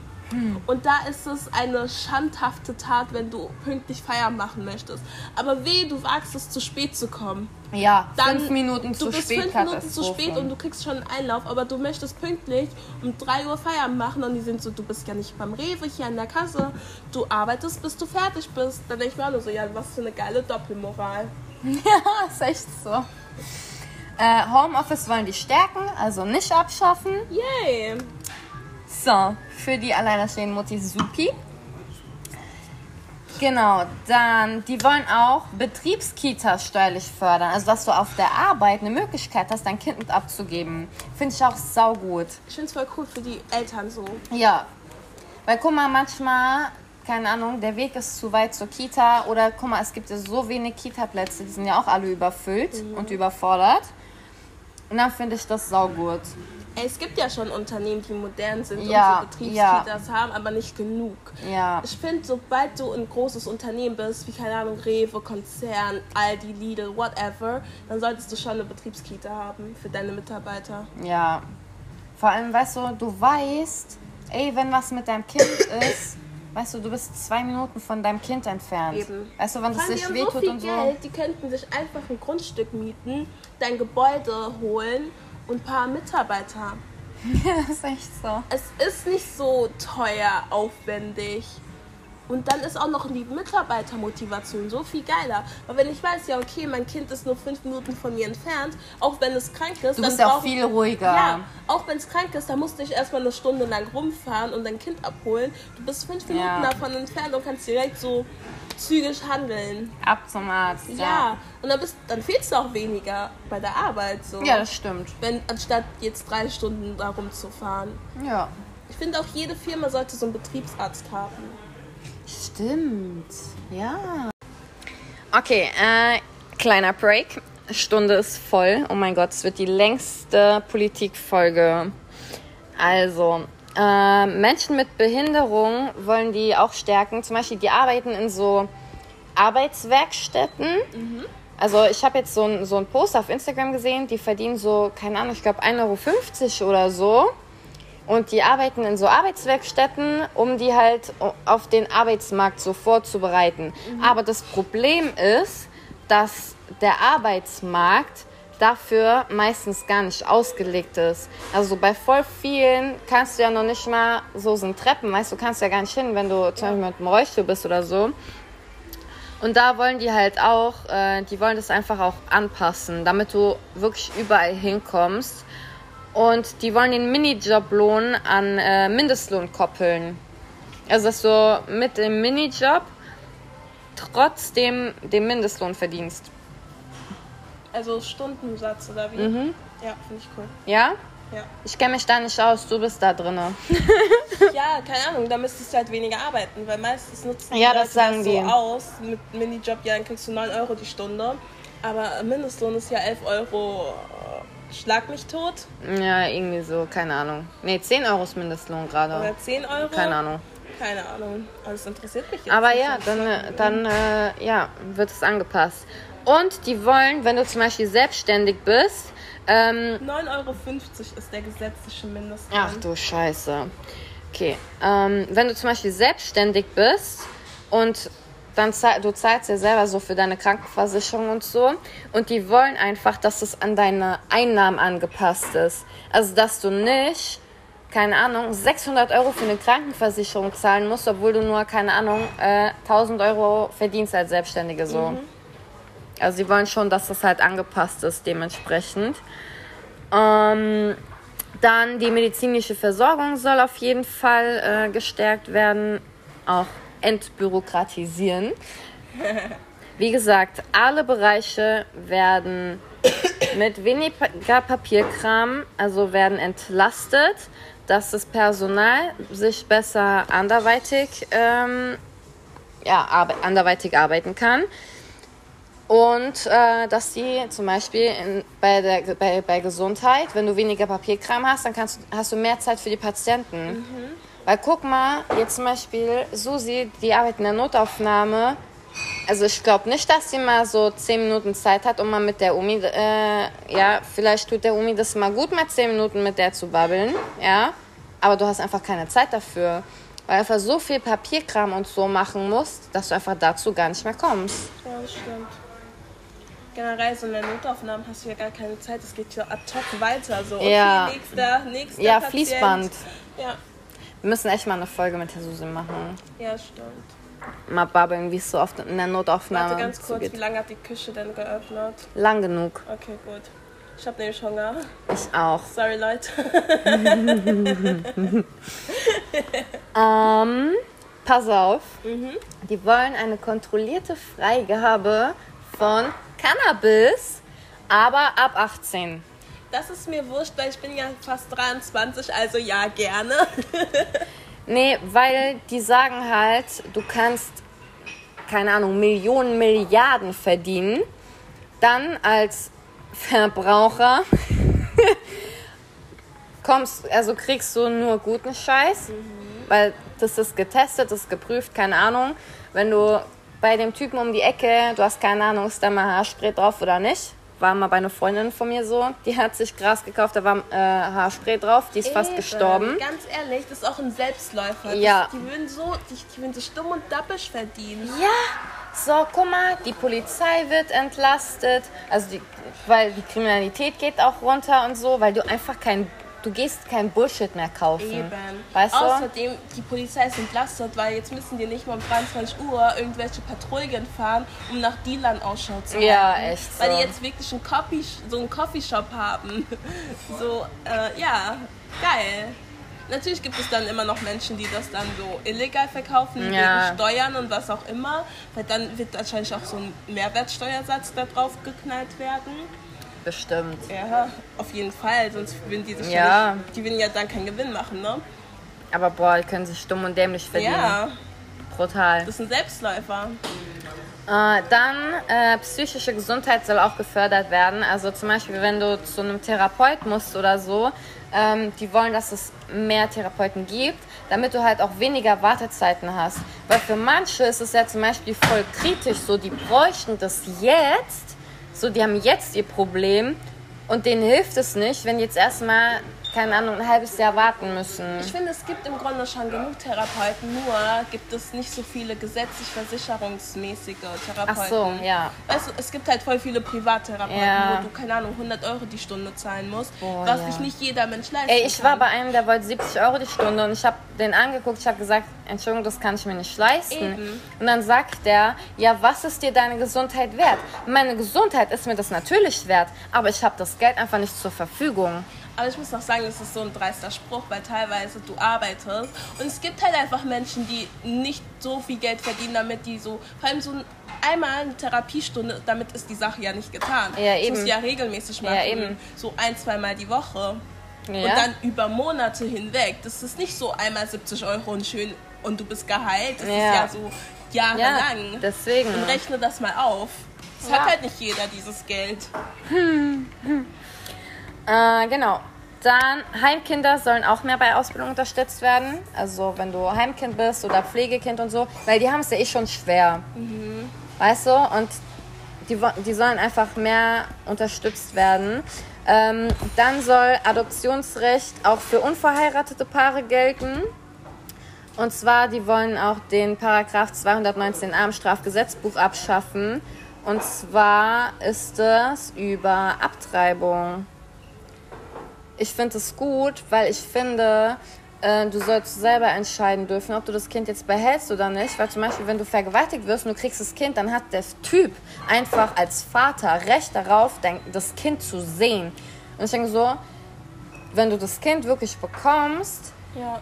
und da ist es eine schandhafte Tat, wenn du pünktlich Feiern machen möchtest. Aber weh, du wagst es, zu spät zu kommen. Ja, Dann, fünf Minuten du zu bist spät fünf Minuten zu spät und du kriegst schon einen Einlauf, aber du möchtest pünktlich um 3 Uhr Feiern machen und die sind so, du bist ja nicht beim Rewe hier an der Kasse, du arbeitest, bis du fertig bist. Dann denke ich mir auch nur so, ja, was für eine geile Doppelmoral. Ja, ist echt so. Äh, Homeoffice wollen die stärken, also nicht abschaffen. Yay! So, für die alleinerstehenden Mutis supi. Genau, dann, die wollen auch Betriebskitas steuerlich fördern. Also, dass du auf der Arbeit eine Möglichkeit hast, dein Kind mit abzugeben. Finde ich auch saugut. Ich finde es voll cool für die Eltern so. Ja, weil guck mal, manchmal, keine Ahnung, der Weg ist zu weit zur Kita oder guck mal, es gibt ja so wenig Kita-Plätze, die sind ja auch alle überfüllt und überfordert. Und dann finde ich das saugut. Es gibt ja schon Unternehmen, die modern sind Ja, und so Betriebskitas haben, aber nicht genug. Ja. Ich finde, sobald du ein großes Unternehmen bist, wie keine Ahnung, Rewe, Konzern, Aldi, Lidl, whatever, dann solltest du schon eine Betriebskita haben für deine Mitarbeiter. Ja. Vor allem, weißt du, du weißt, ey, wenn was mit deinem Kind ist, weißt du, du bist zwei Minuten von deinem Kind entfernt. Eben. Weißt du, wenn es sich so wehtut viel und so. Geld, die könnten sich einfach ein Grundstück mieten, dein Gebäude holen und ein paar Mitarbeiter. das ist echt so. Es ist nicht so teuer, aufwendig. Und dann ist auch noch die Mitarbeitermotivation so viel geiler. Weil wenn ich weiß, ja, okay, mein Kind ist nur fünf Minuten von mir entfernt, auch wenn es krank ist, Du dann bist ja auch viel ruhiger. Ja, auch wenn es krank ist, dann musste ich erstmal eine Stunde lang rumfahren und dein Kind abholen. Du bist fünf Minuten Ja. davon entfernt und kannst direkt so zügig handeln. Ab zum Arzt. Ja, und dann, bist, dann fehlst du auch weniger bei der Arbeit. So. Ja, das stimmt. Wenn, anstatt jetzt drei Stunden da rumzufahren. Ja. Ich finde auch, jede Firma sollte so einen Betriebsarzt haben. Stimmt. Ja. Okay, äh, kleiner Break. Stunde ist voll. Oh mein Gott, es wird die längste Politikfolge. Also, äh, Menschen mit Behinderung wollen die auch stärken. Zum Beispiel, die arbeiten in so Arbeitswerkstätten. Also ich habe jetzt so ein, so ein Post auf Instagram gesehen, die verdienen so, keine Ahnung, ich glaube 1,50 Euro oder so. Und die arbeiten in so Arbeitswerkstätten, um die halt auf den Arbeitsmarkt so vorzubereiten. Aber das Problem ist, dass der Arbeitsmarkt dafür meistens gar nicht ausgelegt ist. Also bei voll vielen kannst du ja noch nicht mal, so sind Treppen, weißt du, kannst ja gar nicht hin, wenn du zum Beispiel mit dem Rollstuhl bist oder so. Und da wollen die halt auch, äh, die wollen das einfach auch anpassen, damit du wirklich überall hinkommst. Und die wollen den Minijoblohn an äh, Mindestlohn koppeln. Also dass du mit dem Minijob trotzdem den Mindestlohn verdienst. Also Stundensatz oder wie? Mhm. Ja, finde ich cool. Ja? Ja. Ich kenne mich da nicht aus, du bist da drinne. ja, keine Ahnung, da müsstest du halt weniger arbeiten, weil meistens nutzen Ja, die das Leute sagen so die. aus. Mit Minijob, ja, dann kriegst du 9 Euro die Stunde. Aber Mindestlohn ist ja 11 Euro. äh, Schlag mich tot. Ja, irgendwie so, keine Ahnung. Nee, 10 Euro ist Mindestlohn gerade. Oder 10 Euro. Keine Ahnung. Keine Ahnung. Aber das interessiert mich jetzt Aber ja, dann, äh, dann äh, ja, wird es angepasst. Und die wollen, wenn du zum Beispiel selbstständig bist, ähm, 9,50 Euro ist der gesetzliche Mindestlohn. Ach du Scheiße. Okay, ähm, wenn du zum Beispiel selbstständig bist und dann zahl, du zahlst ja selber so für deine Krankenversicherung und so und die wollen einfach, dass es an deine Einnahmen angepasst ist. Also dass du nicht, keine Ahnung, 600 Euro für eine Krankenversicherung zahlen musst, obwohl du nur, keine Ahnung, äh, 1000 Euro verdienst als Selbstständige so. Also sie wollen schon, dass das halt angepasst ist dementsprechend. Ähm, dann die medizinische Versorgung soll auf jeden Fall äh, gestärkt werden, auch entbürokratisieren. Wie gesagt, alle Bereiche werden mit weniger Papierkram, also werden entlastet, dass das Personal sich besser anderweitig, ähm, ja, arbe anderweitig arbeiten kann. Und äh, dass die zum Beispiel in, bei, der, bei, bei Gesundheit, wenn du weniger Papierkram hast, dann kannst, hast du mehr Zeit für die Patienten. Weil guck mal, jetzt zum Beispiel Susi, die arbeitet in der Notaufnahme. Also ich glaube nicht, dass sie mal so 10 Minuten Zeit hat, um mal mit der Umi, äh, ja, vielleicht tut der Umi das mal gut, mal 10 Minuten mit der zu babbeln, ja. Aber du hast einfach keine Zeit dafür. Weil du einfach so viel Papierkram und so machen musst, dass du einfach dazu gar nicht mehr kommst. Ja, das stimmt. Generell so in der Notaufnahme hast du ja gar keine Zeit. Es geht ja ad hoc weiter. So, okay, Ja. nächster, nächster Ja, Patient. Fließband. Ja, Wir müssen echt mal eine Folge mit der Susi machen. ja, stimmt. Mal babbeln, wie es so oft in der Notaufnahme Warte ganz kurz, wie zugeht. lange hat die Küche denn geöffnet? Lang genug. Okay, gut. Ich habe nämlich Hunger. Ich auch. Sorry, Leute. Ähm, pass auf. Die wollen eine kontrollierte Freigabe von Cannabis, aber ab 18. Das ist mir wurscht, weil ich bin ja fast 23, also ja, gerne. Nee, weil die sagen halt, du kannst, keine Ahnung, Millionen, Milliarden verdienen. Dann als Verbraucher kommst, also kriegst du nur guten Scheiß, weil das ist getestet, das ist geprüft, keine Ahnung. Wenn du bei dem Typen um die Ecke, du hast keine Ahnung, ist da mal Haarspray drauf oder nicht, war mal bei einer Freundin von mir so, die hat sich Gras gekauft, da war äh, Haarspray drauf, die ist fast Eben. gestorben. Ganz ehrlich, das ist auch ein Selbstläufer. Ja. Das, die würden so, die, die würden so stumm und dappisch verdienen. Ja, so, guck mal, die Polizei wird entlastet, also die, weil die Kriminalität geht auch runter und so, weil du einfach kein, du gehst kein Bullshit mehr kaufen. Eben. Weißt du? Außerdem, die Polizei ist entlastet, weil jetzt müssen die nicht mal um 23 Uhr irgendwelche Patrouillen fahren, um nach Dealern Ausschau zu halten. Ja, echt Weil so. die jetzt wirklich einen Coffee, so einen Coffeeshop haben. So, äh, ja, geil. Natürlich gibt es dann immer noch Menschen, die das dann so illegal verkaufen, Ja. wegen Steuern und was auch immer. Weil dann wird wahrscheinlich auch so ein Mehrwertsteuersatz da drauf geknallt werden. Bestimmt. Ja, auf jeden Fall, sonst würden die sich ja, nicht, die würden ja dann keinen Gewinn machen, ne? Aber boah, die können sich stumm und dämlich verdienen. Ja, Brutal. das ein Selbstläufer. Äh, dann äh, psychische Gesundheit soll auch gefördert werden. Also zum Beispiel, wenn du zu einem Therapeut musst oder so, ähm, die wollen, dass es mehr Therapeuten gibt, damit du halt auch weniger Wartezeiten hast. Weil für manche ist es ja zum Beispiel voll kritisch, so die bräuchten das jetzt, so die haben jetzt ihr Problem und denen hilft es nicht, wenn jetzt erstmal, keine Ahnung, ein halbes Jahr warten müssen. Ich finde, es gibt im Grunde schon genug Therapeuten, nur gibt es nicht so viele gesetzlich versicherungsmäßige Therapeuten. Ach so, ja. Weißt du, es gibt halt voll viele Privattherapeuten, Ja. wo du, keine Ahnung, 100 Euro die Stunde zahlen musst, Boah, was ja. sich nicht jeder Mensch leisten Ey, ich kann. war bei einem, der wollte 70 Euro die Stunde und ich habe den angeguckt, ich habe gesagt, Entschuldigung, das kann ich mir nicht leisten. Eben. Und dann sagt der, ja, was ist dir deine Gesundheit wert? Meine Gesundheit ist mir das natürlich wert, aber ich habe das Geld einfach nicht zur Verfügung. Aber ich muss auch sagen, das ist so ein dreister Spruch, weil teilweise du arbeitest und es gibt halt einfach Menschen, die nicht so viel Geld verdienen, damit die so, vor allem so ein, einmal eine Therapiestunde, damit ist die Sache ja nicht getan. Ja, eben. musst du ja regelmäßig machen, Ja, eben. so ein, zweimal die Woche. Ja? Und dann über Monate hinweg. Das ist nicht so einmal 70 Euro und schön und du bist geheilt. Das Ja. ist ja so ja, jahrelang. deswegen. Und rechne das mal auf. Das Ja. hat halt nicht jeder dieses Geld. Äh, genau. Dann Heimkinder sollen auch mehr bei Ausbildung unterstützt werden. Also wenn du Heimkind bist oder Pflegekind und so, weil die haben es ja eh schon schwer. Weißt du? Und die, die sollen einfach mehr unterstützt werden. Ähm, dann soll Adoptionsrecht auch für unverheiratete Paare gelten. Und zwar, die wollen auch den Paragraph 219a im Strafgesetzbuch abschaffen. Und zwar ist es über Abtreibung. Ich finde es gut, weil ich finde, äh, du sollst selber entscheiden dürfen, ob du das Kind jetzt behältst oder nicht. Weil zum Beispiel, wenn du vergewaltigt wirst und du kriegst das Kind, dann hat der Typ einfach als Vater Recht darauf, das Kind zu sehen. Und ich denke so, wenn du das Kind wirklich bekommst, Ja,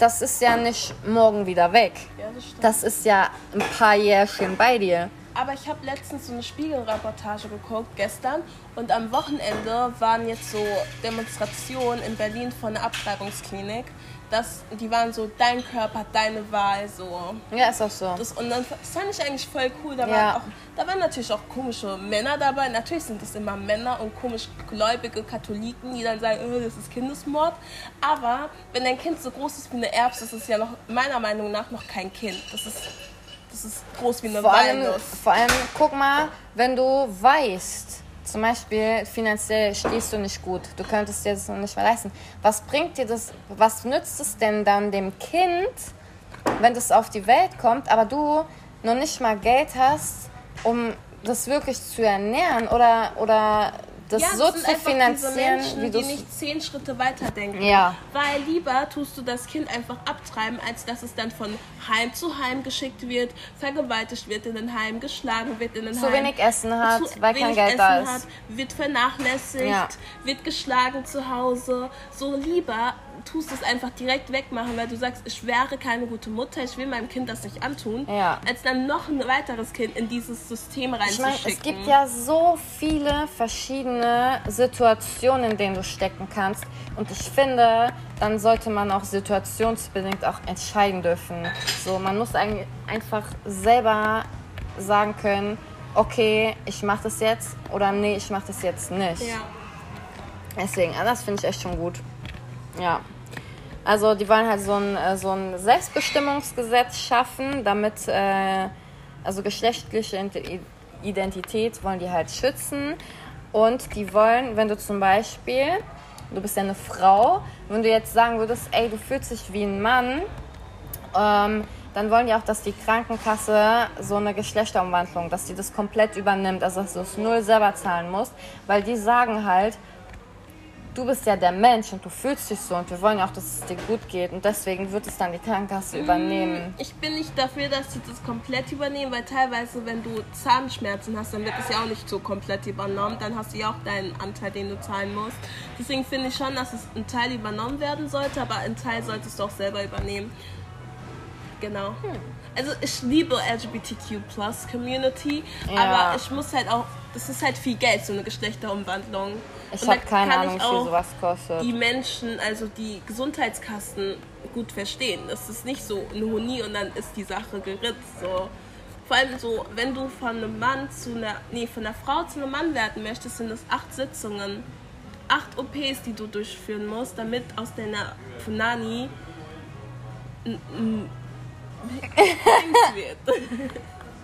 das ist ja nicht morgen wieder weg. ja das. Das ist ja ein paar Jährchen bei dir. Aber ich habe letztens so eine Spiegelreportage geguckt, gestern. Und am Wochenende waren jetzt so Demonstrationen in Berlin von einer Abtreibungsklinik. Das, die waren so, dein Körper, deine Wahl, so. Ja, ist auch so. Das, und dann das fand ich eigentlich voll cool. Da, Ja. waren auch, da waren natürlich auch komische Männer dabei. Natürlich sind es immer Männer und komisch gläubige Katholiken, die dann sagen, oh, das ist Kindesmord. Aber wenn dein Kind so groß ist wie eine Erbse, ist es ja noch meiner Meinung nach noch kein Kind. Das ist, das ist groß wie eine Vor allem, vor allem, guck mal, wenn du weißt, zum Beispiel finanziell stehst du nicht gut, du könntest dir das noch nicht mehr leisten. Was bringt dir das, was nützt es denn dann dem Kind, wenn das auf die Welt kommt, aber du noch nicht mal Geld hast, um das wirklich zu ernähren oder, oder das Ja, so das zu finanzieren, Menschen, wie die du nicht zehn Schritte weiter denken. Ja. Weil lieber tust du das Kind einfach abtreiben, als dass es dann von Heim zu Heim geschickt wird, vergewaltigt wird in ein Heim, geschlagen wird in ein zu Heim. wenig Essen hat, zu weil kein wenig Geld Essen da ist. Hat, wird vernachlässigt, Ja. wird geschlagen zu Hause. So lieber tust es einfach direkt wegmachen, weil du sagst, ich wäre keine gute Mutter, ich will meinem Kind das nicht antun, Ja. als dann noch ein weiteres Kind in dieses System Ich meine, reinzuschicken. es gibt ja so viele verschiedene Situationen, in denen du stecken kannst. Und ich finde, dann sollte man auch situationsbedingt auch entscheiden dürfen. So, man muss einfach selber sagen können, okay, ich mache das jetzt oder nee, ich mache das jetzt nicht. ja. Deswegen, also das finde ich echt schon gut. Ja. Also die wollen halt so ein, äh, so ein Selbstbestimmungsgesetz schaffen, damit äh, also geschlechtliche Identität wollen die halt schützen. Und die wollen, wenn du zum Beispiel, du bist ja eine Frau, wenn du jetzt sagen würdest, ey, du fühlst dich wie ein Mann, ähm, dann wollen die auch, dass die Krankenkasse so eine Geschlechterumwandlung, dass die das komplett übernimmt, also dass du es null selber zahlen musst, weil die sagen halt, du bist ja der Mensch und du fühlst dich so und wir wollen ja auch, dass es dir gut geht und deswegen wird es dann die Krankenkasse übernehmen. Ich bin nicht dafür, dass sie das komplett übernehmen, weil teilweise, wenn du Zahnschmerzen hast, dann wird es ja auch nicht so komplett übernommen. Dann hast du ja auch deinen Anteil, den du zahlen musst. Deswegen finde ich schon, dass es ein Teil übernommen werden sollte, aber ein Teil solltest du auch selber übernehmen. Genau. Hm. Also ich liebe LGBTQ Plus Community, ja. aber ich muss halt auch, das ist halt viel Geld, so eine Geschlechterumwandlung. Ich habe keine Ahnung, wie sowas kostet. Die Menschen, also die Gesundheitskassen gut verstehen. Das ist nicht so ein Honig und dann ist die Sache geritzt. So. Vor allem so, wenn du von einem Mann zu einer, nee, von einer Frau zu einem Mann werden möchtest, sind das acht Sitzungen, acht OPs, die du durchführen musst, damit aus deiner Funani ein, ein wird.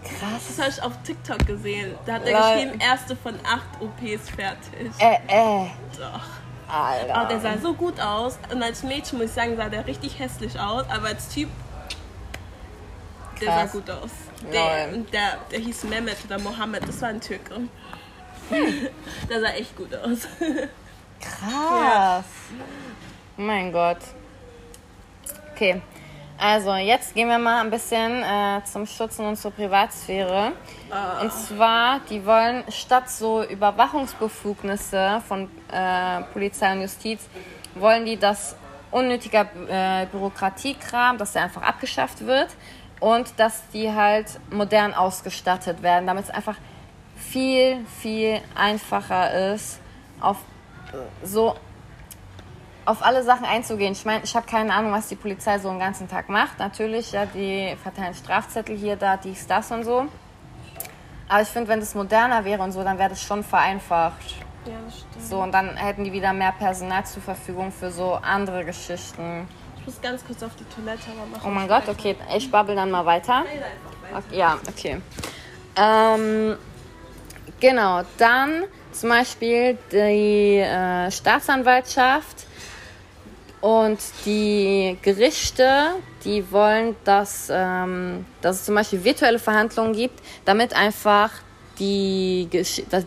Krass. Das habe ich auf TikTok gesehen. Da hat er geschrieben, erste von acht OPs fertig. Äh, äh. Doch. Alter. Aber der sah so gut aus. Und als Mädchen muss ich sagen, sah der richtig hässlich aus. Aber als Typ, der Krass. sah gut aus. Der, der, der hieß Mehmet oder Mohammed, das war ein Türke. Hm. der sah echt gut aus. Krass. Ja. Mein Gott. Okay. Also, jetzt gehen wir mal ein bisschen äh, zum Schutz und zur Privatsphäre. Uh. Und zwar, die wollen statt so Überwachungsbefugnisse von äh, Polizei und Justiz, wollen die, dass unnötiger äh, Bürokratiekram, dass der einfach abgeschafft wird und dass die halt modern ausgestattet werden, damit es einfach viel, viel einfacher ist, auf so auf alle Sachen einzugehen. Ich meine, ich habe keine Ahnung, was die Polizei so einen ganzen Tag macht. Natürlich, ja, die verteilen Strafzettel hier, da, dies, das und so. Aber ich finde, wenn das moderner wäre und so, dann wäre das schon vereinfacht. Ja, das stimmt. So, und dann hätten die wieder mehr Personal zur Verfügung für so andere Geschichten. Ich muss ganz kurz auf die Toilette aber machen. Oh mein Gott, okay, ich babbel dann mal weiter. Okay, ja, okay. Ähm, genau, dann zum Beispiel die äh, Staatsanwaltschaft und die Gerichte, die wollen, dass, ähm, dass es zum Beispiel virtuelle Verhandlungen gibt, damit einfach die,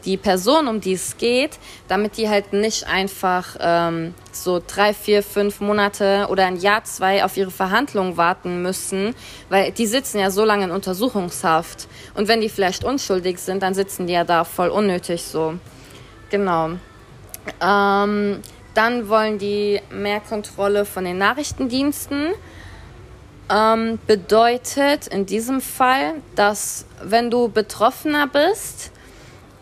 die Person, um die es geht, damit die halt nicht einfach ähm, so drei, vier, fünf Monate oder ein Jahr, zwei auf ihre Verhandlungen warten müssen, weil die sitzen ja so lange in Untersuchungshaft. Und wenn die vielleicht unschuldig sind, dann sitzen die ja da voll unnötig so. Genau. Ähm, dann wollen die mehr Kontrolle von den Nachrichtendiensten. Ähm, bedeutet in diesem Fall, dass wenn du Betroffener bist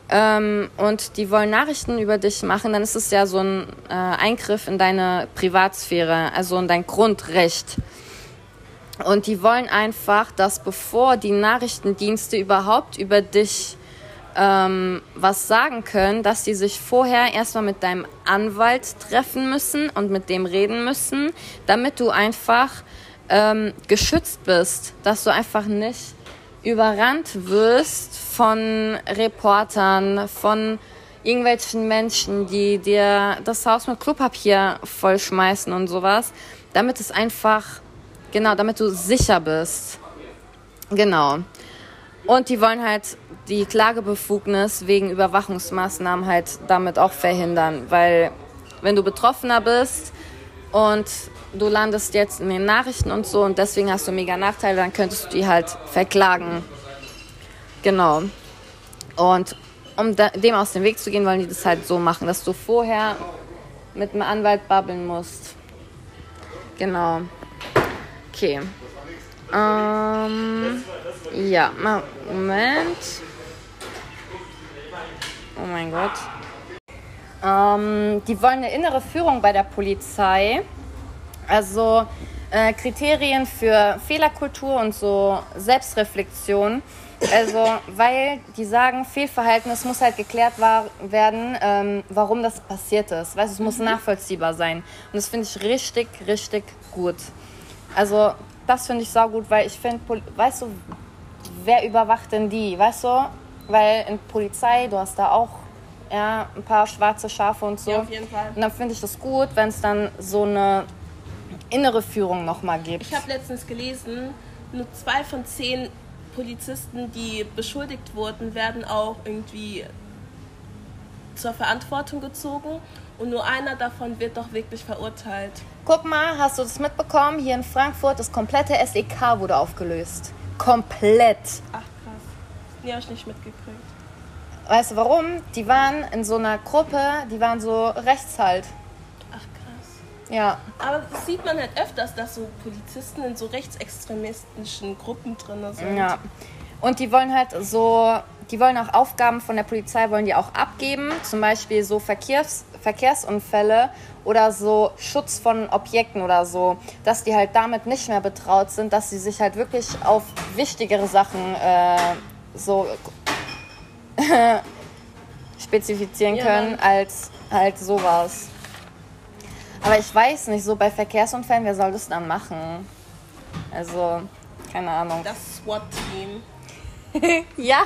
ähm, und die wollen Nachrichten über dich machen, dann ist es ja so ein äh, Eingriff in deine Privatsphäre, also in dein Grundrecht. Und die wollen einfach, dass bevor die Nachrichtendienste überhaupt über dich ähm, was sagen können, dass die sich vorher erstmal mit deinem Anwalt treffen müssen und mit dem reden müssen, damit du einfach ähm, geschützt bist, dass du einfach nicht überrannt wirst von Reportern, von irgendwelchen Menschen, die dir das Haus mit Klopapier vollschmeißen und sowas, damit es einfach, genau, damit du sicher bist. Genau. Und die wollen halt die Klagebefugnis wegen Überwachungsmaßnahmen halt damit auch verhindern, weil wenn du Betroffener bist und du landest jetzt in den Nachrichten und so und deswegen hast du mega Nachteile, dann könntest du die halt verklagen. Genau. Und um dem aus dem Weg zu gehen, wollen die das halt so machen, dass du vorher mit einem Anwalt babbeln musst. Genau. Okay. Ähm, ja, Moment. Oh mein Gott. Ähm, die wollen eine innere Führung bei der Polizei. Also äh, Kriterien für Fehlerkultur und so Selbstreflexion. Also, weil die sagen, Fehlverhalten, es muss halt geklärt war, werden, ähm, warum das passiert ist. Weißt du, es muss mhm. nachvollziehbar sein. Und das finde ich richtig, richtig gut. Also, das finde ich sau gut, weil ich finde, weißt du, wer überwacht denn die? Weißt du, weil in Polizei, du hast da auch ja, ein paar schwarze Schafe und so. Ja, auf jeden Fall. Und dann finde ich das gut, wenn es dann so eine innere Führung nochmal gibt. Ich habe letztens gelesen, nur zwei von zehn Polizisten, die beschuldigt wurden, werden auch irgendwie zur Verantwortung gezogen und nur einer davon wird doch wirklich verurteilt. Guck mal, hast du das mitbekommen? Hier in Frankfurt, das komplette SEK wurde aufgelöst. Komplett. Ach. Nee, hab ich nicht mitgekriegt. Weißt du warum? Die waren in so einer Gruppe, die waren so rechts halt. Ach krass. Ja. Aber das sieht man halt öfters, dass so Polizisten in so rechtsextremistischen Gruppen drin sind. Ja. Und die wollen halt so, die wollen auch Aufgaben von der Polizei, wollen die auch abgeben. Zum Beispiel so Verkehrs, Verkehrsunfälle oder so Schutz von Objekten oder so. Dass die halt damit nicht mehr betraut sind, dass sie sich halt wirklich auf wichtigere Sachen äh, so spezifizieren können als halt sowas. Aber ich weiß nicht, so bei Verkehrsunfällen, wer soll das dann machen? Also, keine Ahnung. Das SWAT-Team. Ja,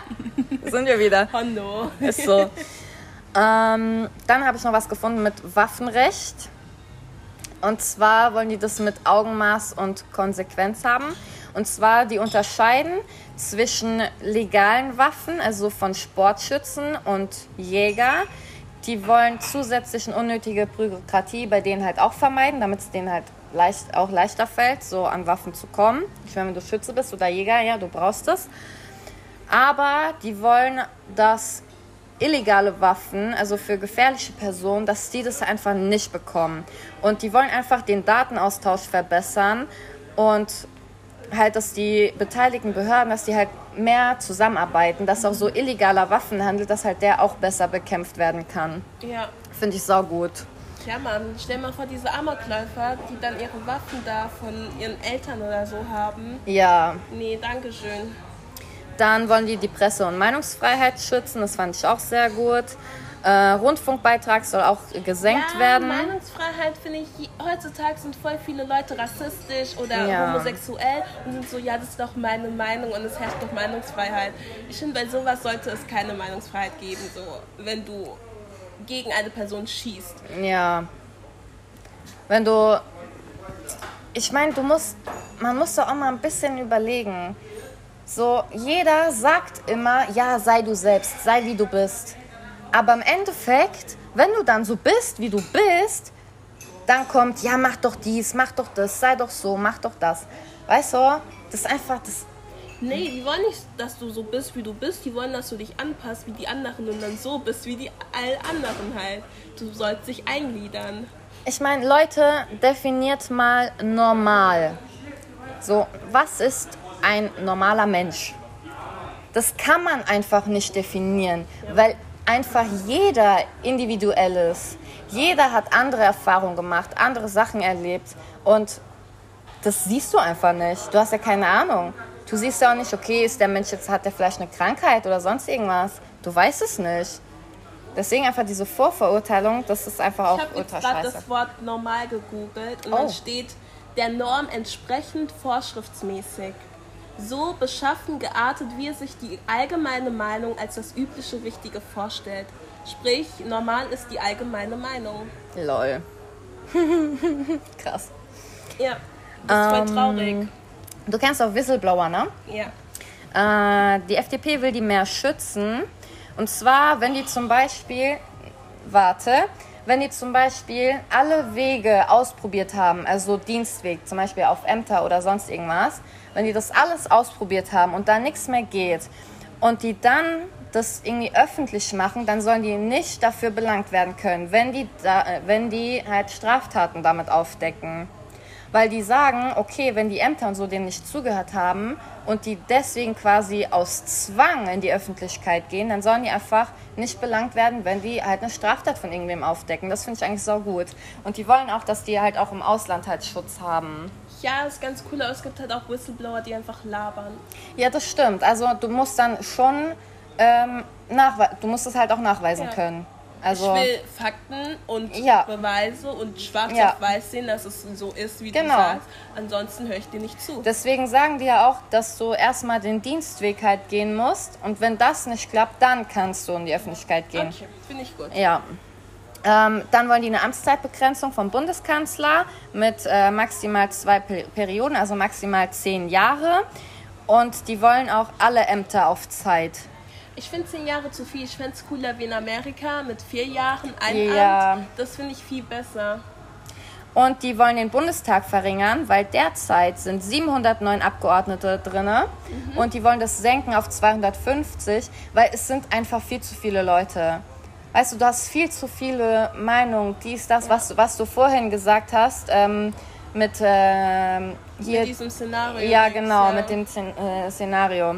sind wir wieder. Hondo. Ist so. ähm, dann habe ich noch was gefunden mit Waffenrecht. Und zwar wollen die das mit Augenmaß und Konsequenz haben. Und zwar, die unterscheiden zwischen legalen Waffen, also von Sportschützen und Jäger. Die wollen zusätzlich unnötige Bürokratie bei denen halt auch vermeiden, damit es denen halt leicht, auch leichter fällt, so an Waffen zu kommen. Ich meine, wenn du Schütze bist oder Jäger, ja, du brauchst es. Aber die wollen, dass illegale Waffen, also für gefährliche Personen, dass die das einfach nicht bekommen. Und die wollen einfach den Datenaustausch verbessern und halt, dass die beteiligten Behörden, dass die halt mehr zusammenarbeiten, dass auch so illegaler Waffenhandel, dass halt der auch besser bekämpft werden kann. Ja. Finde ich saugut. Ja, Mann, stell mal vor, diese Amokläufer, die dann ihre Waffen da von ihren Eltern oder so haben. Ja, Nee, danke schön. Dann wollen die die Presse- und Meinungsfreiheit schützen, das fand ich auch sehr gut. Äh, Rundfunkbeitrag soll auch gesenkt ja, werden. Meinungsfreiheit finde ich, heutzutage sind voll viele Leute rassistisch oder Ja. homosexuell und sind so, ja, das ist doch meine Meinung und es herrscht doch Meinungsfreiheit. Ich finde, bei sowas sollte es keine Meinungsfreiheit geben, so, wenn du gegen eine Person schießt. Ja. Wenn du. Ich meine, du musst. Man muss doch auch mal ein bisschen überlegen. So, jeder sagt immer, ja, sei du selbst, sei wie du bist. Aber im Endeffekt, wenn du dann so bist, wie du bist, dann kommt, ja, mach doch dies, mach doch das, sei doch so, mach doch das. Weißt du, das ist einfach, das, Nee, die wollen nicht, dass du so bist, wie du bist. Die wollen, dass du dich anpasst wie die anderen und dann so bist wie die all anderen halt. Du sollst dich eingliedern. Ich meine, Leute, definiert mal normal. So, was ist ein normaler Mensch? Das kann man einfach nicht definieren, weil einfach jeder individuell ist. Jeder hat andere Erfahrungen gemacht, andere Sachen erlebt und das siehst du einfach nicht. Du hast ja keine Ahnung. Du siehst ja auch nicht, okay, ist der Mensch jetzt, hat der vielleicht eine Krankheit oder sonst irgendwas. Du weißt es nicht. Deswegen einfach diese Vorverurteilung, das ist einfach Ich auch habe jetzt ultra gerade das Wort normal gegoogelt und Oh. dann steht der Norm entsprechend vorschriftsmäßig. So beschaffen, geartet, wie es sich die allgemeine Meinung als das übliche Richtige vorstellt. Sprich, normal ist die allgemeine Meinung. Lol. Krass. Ja, das ist voll Ähm, traurig. Du kennst auch Whistleblower, ne? Ja. Äh, die FDP will die mehr schützen. Und zwar, wenn die zum Beispiel, warte, wenn die zum Beispiel alle Wege ausprobiert haben, also Dienstweg, zum Beispiel auf Ämter oder sonst irgendwas, wenn die das alles ausprobiert haben und da nichts mehr geht und die dann das irgendwie öffentlich machen, dann sollen die nicht dafür belangt werden können, wenn die, da, äh, wenn die halt Straftaten damit aufdecken. Weil die sagen, okay, wenn die Ämter und so denen nicht zugehört haben und die deswegen quasi aus Zwang in die Öffentlichkeit gehen, dann sollen die einfach nicht belangt werden, wenn die halt eine Straftat von irgendwem aufdecken. Das finde ich eigentlich so gut. Und die wollen auch, dass die halt auch im Ausland halt Schutz haben. Ja, ist ganz cool, aber es gibt halt auch Whistleblower, die einfach labern. Ja, das stimmt. Also du musst dann schon ähm, nachwe du musst es halt auch nachweisen Ja. können. Also, ich will Fakten und Ja. Beweise und schwarz Ja. auf weiß sehen, dass es so ist, wie Genau. du sagst. Ansonsten höre ich dir nicht zu. deswegen sagen die ja auch, dass du erstmal den Dienstweg halt gehen musst. Und wenn das nicht klappt, dann kannst du in die Öffentlichkeit gehen. Okay, finde ich gut. Ja. Ähm, dann wollen die eine Amtszeitbegrenzung vom Bundeskanzler mit äh, maximal zwei Per- Perioden, also maximal zehn Jahre. Und die wollen auch alle Ämter auf Zeit. Ich finde zehn Jahre zu viel. Ich fände es cooler wie in Amerika mit vier Jahren ein Ja. Amt. Das finde ich viel besser. Und die wollen den Bundestag verringern, weil derzeit sind 709 Abgeordnete drinne und die wollen das senken auf 250, weil es sind einfach viel zu viele Leute. Weißt du, du hast viel zu viele Meinungen, dies, das, was, du- was du vorhin gesagt hast, ähm, mit ähm, hier Mit diesem Szenario. Ja, genau, ja. mit dem Szen äh, Szenario.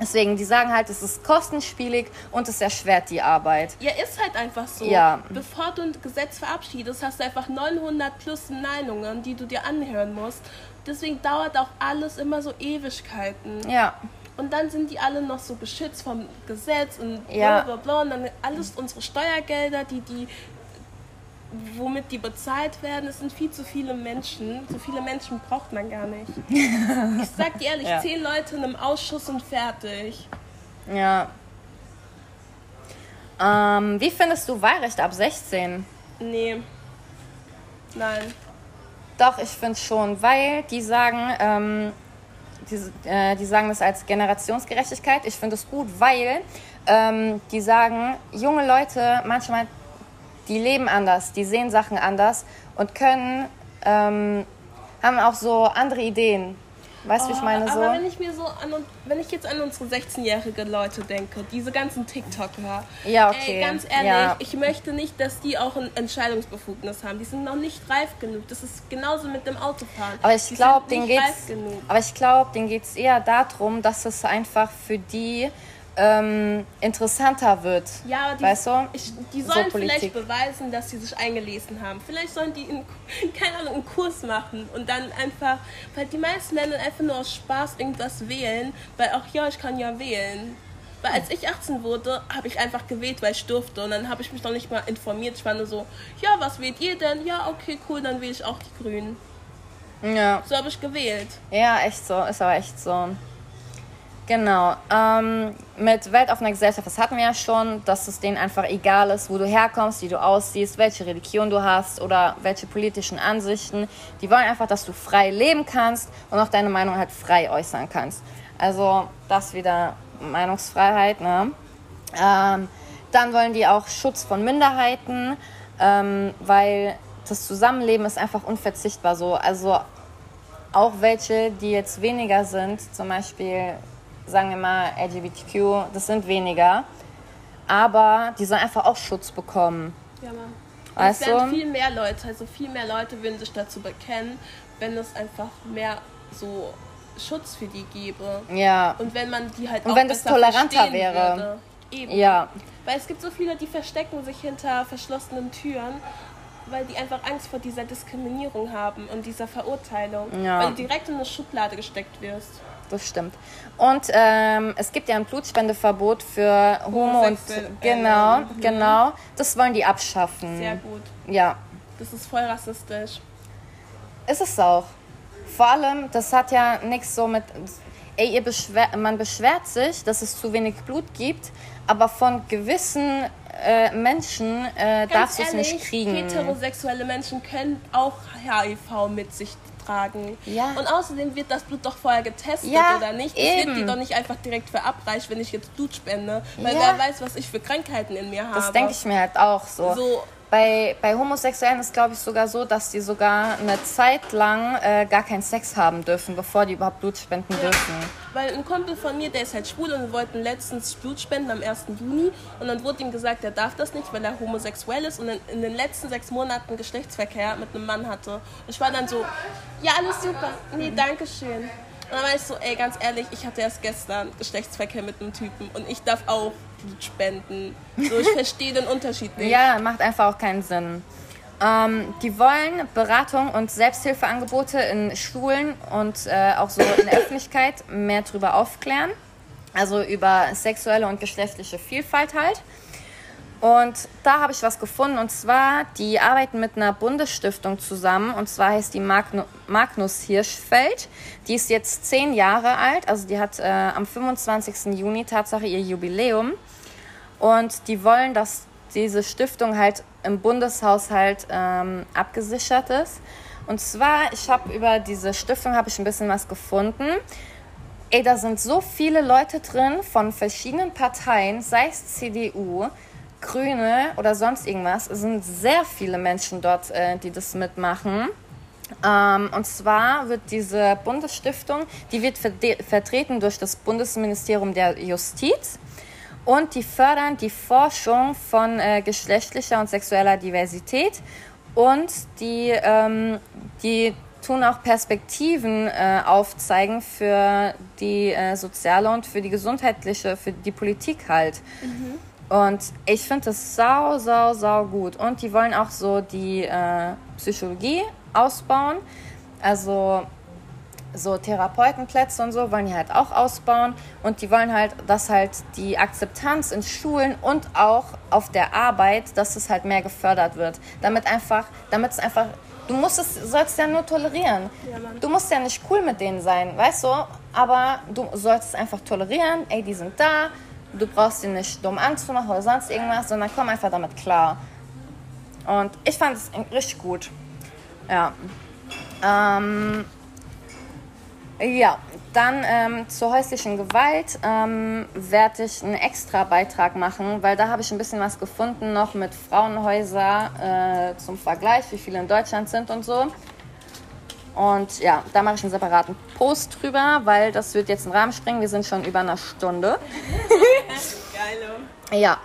Deswegen, die sagen halt, es ist kostenspielig und es erschwert die Arbeit. Ja, ist halt einfach so. Ja. Bevor du ein Gesetz verabschiedest, hast du einfach 900 plus Meinungen, die du dir anhören musst. Deswegen dauert auch alles immer so Ewigkeiten. Ja, Und dann sind die alle noch so geschützt vom Gesetz und Ja. bla bla bla. Und dann alles unsere Steuergelder, die die womit die bezahlt werden, es sind viel zu viele Menschen. So viele Menschen braucht man gar nicht. Ich sag dir ehrlich, Ja. zehn Leute in einem Ausschuss und fertig. ja. Ähm, wie findest du Wahlrecht ab 16? Nee. Nein. Doch, ich finde schon, weil die sagen, ähm, die, äh, die sagen das als Generationsgerechtigkeit. Ich finde es gut, weil ähm, die sagen, junge Leute manchmal, die leben anders, die sehen Sachen anders und können, ähm, haben auch so andere Ideen. Weißt du, wie ich meine? Oh, Aber wenn So? ich mir so an wenn ich jetzt an unsere 16-jährige Leute denke, diese ganzen TikToker. Ja, okay. Ey, ganz ehrlich, Ja. ich möchte nicht, dass die auch ein Entscheidungsbefugnis haben. Die sind noch nicht reif genug. Das ist genauso mit dem Autofahren. Aber ich glaube, denen geht's. reif genug. Aber ich glaube, denen geht's eher darum, dass es einfach für die ähm, interessanter wird. Ja, die, Weißt du? ich, die So sollen Politik. vielleicht beweisen, dass sie sich eingelesen haben. Vielleicht sollen die, in, keine Ahnung, einen Kurs machen und dann einfach, weil die meisten Länder einfach nur aus Spaß irgendwas wählen, weil auch ja, ich kann ja wählen. Weil als ich 18 wurde, habe ich einfach gewählt, weil ich durfte. Und dann habe ich mich noch nicht mal informiert. Ich war nur so, ja, was wählt ihr denn? Ja, okay, cool, dann wähle ich auch die Grünen. Ja. So habe ich gewählt. Ja, echt so. Ist aber echt so. Genau. Ähm, mit weltoffener Gesellschaft, das hatten wir ja schon, dass es denen einfach egal ist, wo du herkommst, wie du aussiehst, welche Religion du hast oder welche politischen Ansichten. Die wollen einfach, dass du frei leben kannst und auch deine Meinung halt frei äußern kannst. Also das wieder Meinungsfreiheit, ne? Ähm, dann wollen die auch Schutz von Minderheiten, ähm, weil das Zusammenleben ist einfach unverzichtbar so. Also auch welche, die jetzt weniger sind, zum Beispiel, sagen wir mal, LGBTQ, das sind weniger, aber die sollen einfach auch Schutz bekommen. Ja, Mann. Weißt es werden du? viel mehr Leute, also viel mehr Leute würden sich dazu bekennen, wenn es einfach mehr so Schutz für die gäbe. Ja, Und wenn man die halt Und auch wenn das toleranter wäre. Würde. Eben. ja, Weil es gibt so viele, die verstecken sich hinter verschlossenen Türen, weil die einfach Angst vor dieser Diskriminierung haben und dieser Verurteilung. Ja. Weil du direkt in eine Schublade gesteckt wirst. Das stimmt. Und ähm, es gibt ja ein Blutspendeverbot für Homo und genau, Mhm. genau. Das wollen die abschaffen. Sehr gut. Ja, Das ist voll rassistisch. Ist es auch. Vor allem, das hat ja nichts so mit. Ey, ihr beschwer, man beschwert sich, dass es zu wenig Blut gibt, aber von gewissen äh, Menschen äh, darfst du es nicht kriegen. heterosexuelle Menschen können auch HIV mit sich tragen. Ja. Und außerdem wird das Blut doch vorher getestet, Ja, oder nicht? Es eben. wird dir doch nicht einfach direkt verabreicht, wenn ich jetzt Blut spende. Weil Ja. wer weiß, was ich für Krankheiten in mir habe. Das denke ich mir halt auch so. So, Bei, bei Homosexuellen ist, glaube ich, sogar so, dass die sogar eine Zeit lang äh, gar keinen Sex haben dürfen, bevor die überhaupt Blut spenden dürfen. Weil ein Kumpel von mir, der ist halt schwul und wir wollten letztens Blut spenden am 1. Juni und dann wurde ihm gesagt, er darf das nicht, weil er homosexuell ist und in, in den letzten sechs Monaten Geschlechtsverkehr mit einem Mann hatte. Und ich war dann so, ja, alles super, nee, danke schön. Und dann war ich so, ey, ganz ehrlich, ich hatte erst gestern Geschlechtsverkehr mit einem Typen und ich darf auch Blut spenden. So, ich verstehe den Unterschied nicht. Ja, macht einfach auch keinen Sinn. Ähm, die wollen Beratung und Selbsthilfeangebote in Schulen und äh, auch so in der Öffentlichkeit mehr darüber aufklären. Also über sexuelle und geschlechtliche Vielfalt. Und da habe ich was gefunden und zwar, die arbeiten mit einer Bundesstiftung zusammen und zwar heißt die Magnu Magnus Hirschfeld. Die ist jetzt zehn Jahre alt, also die hat äh, am 25. Juni Tatsache ihr Jubiläum und die wollen, dass diese Stiftung halt im Bundeshaushalt ähm, abgesichert ist. Und zwar, ich habe über diese Stiftung habe ich ein bisschen was gefunden. Ey, da sind so viele Leute drin von verschiedenen Parteien, sei es CDU, Grüne oder sonst irgendwas. Es sind sehr viele Menschen dort, äh, die das mitmachen. Ähm, und zwar wird diese Bundesstiftung, die wird vertreten durch das Bundesministerium der Justiz und die fördern die Forschung von äh, geschlechtlicher und sexueller Diversität und die, ähm, die tun auch Perspektiven äh, aufzeigen für die äh, soziale und für die gesundheitliche, für die Politik halt. Mhm. Und ich finde das sau, sau, sau gut. Und die wollen auch so die äh, Psychologie ausbauen. Also so Therapeutenplätze und so wollen die halt auch ausbauen und die wollen halt, dass halt die Akzeptanz in Schulen und auch auf der Arbeit, dass es halt mehr gefördert wird, damit einfach, damit es einfach, du musst es, sollst ja nur tolerieren. Ja, du musst ja nicht cool mit denen sein, weißt du, aber du sollst es einfach tolerieren, ey, die sind da, du brauchst sie nicht dumm anzumachen oder sonst irgendwas, sondern komm einfach damit klar. Und ich fand es richtig gut. Ja. Ähm, ja, dann ähm, zur häuslichen Gewalt ähm, werde ich einen extra Beitrag machen, weil da habe ich ein bisschen was gefunden noch mit Frauenhäuser äh, zum Vergleich, wie viele in Deutschland sind und so. Und ja, da mache ich einen separaten Post drüber, weil das wird jetzt einen Rahmen springen. Wir sind schon über einer Stunde. Geil. Ja,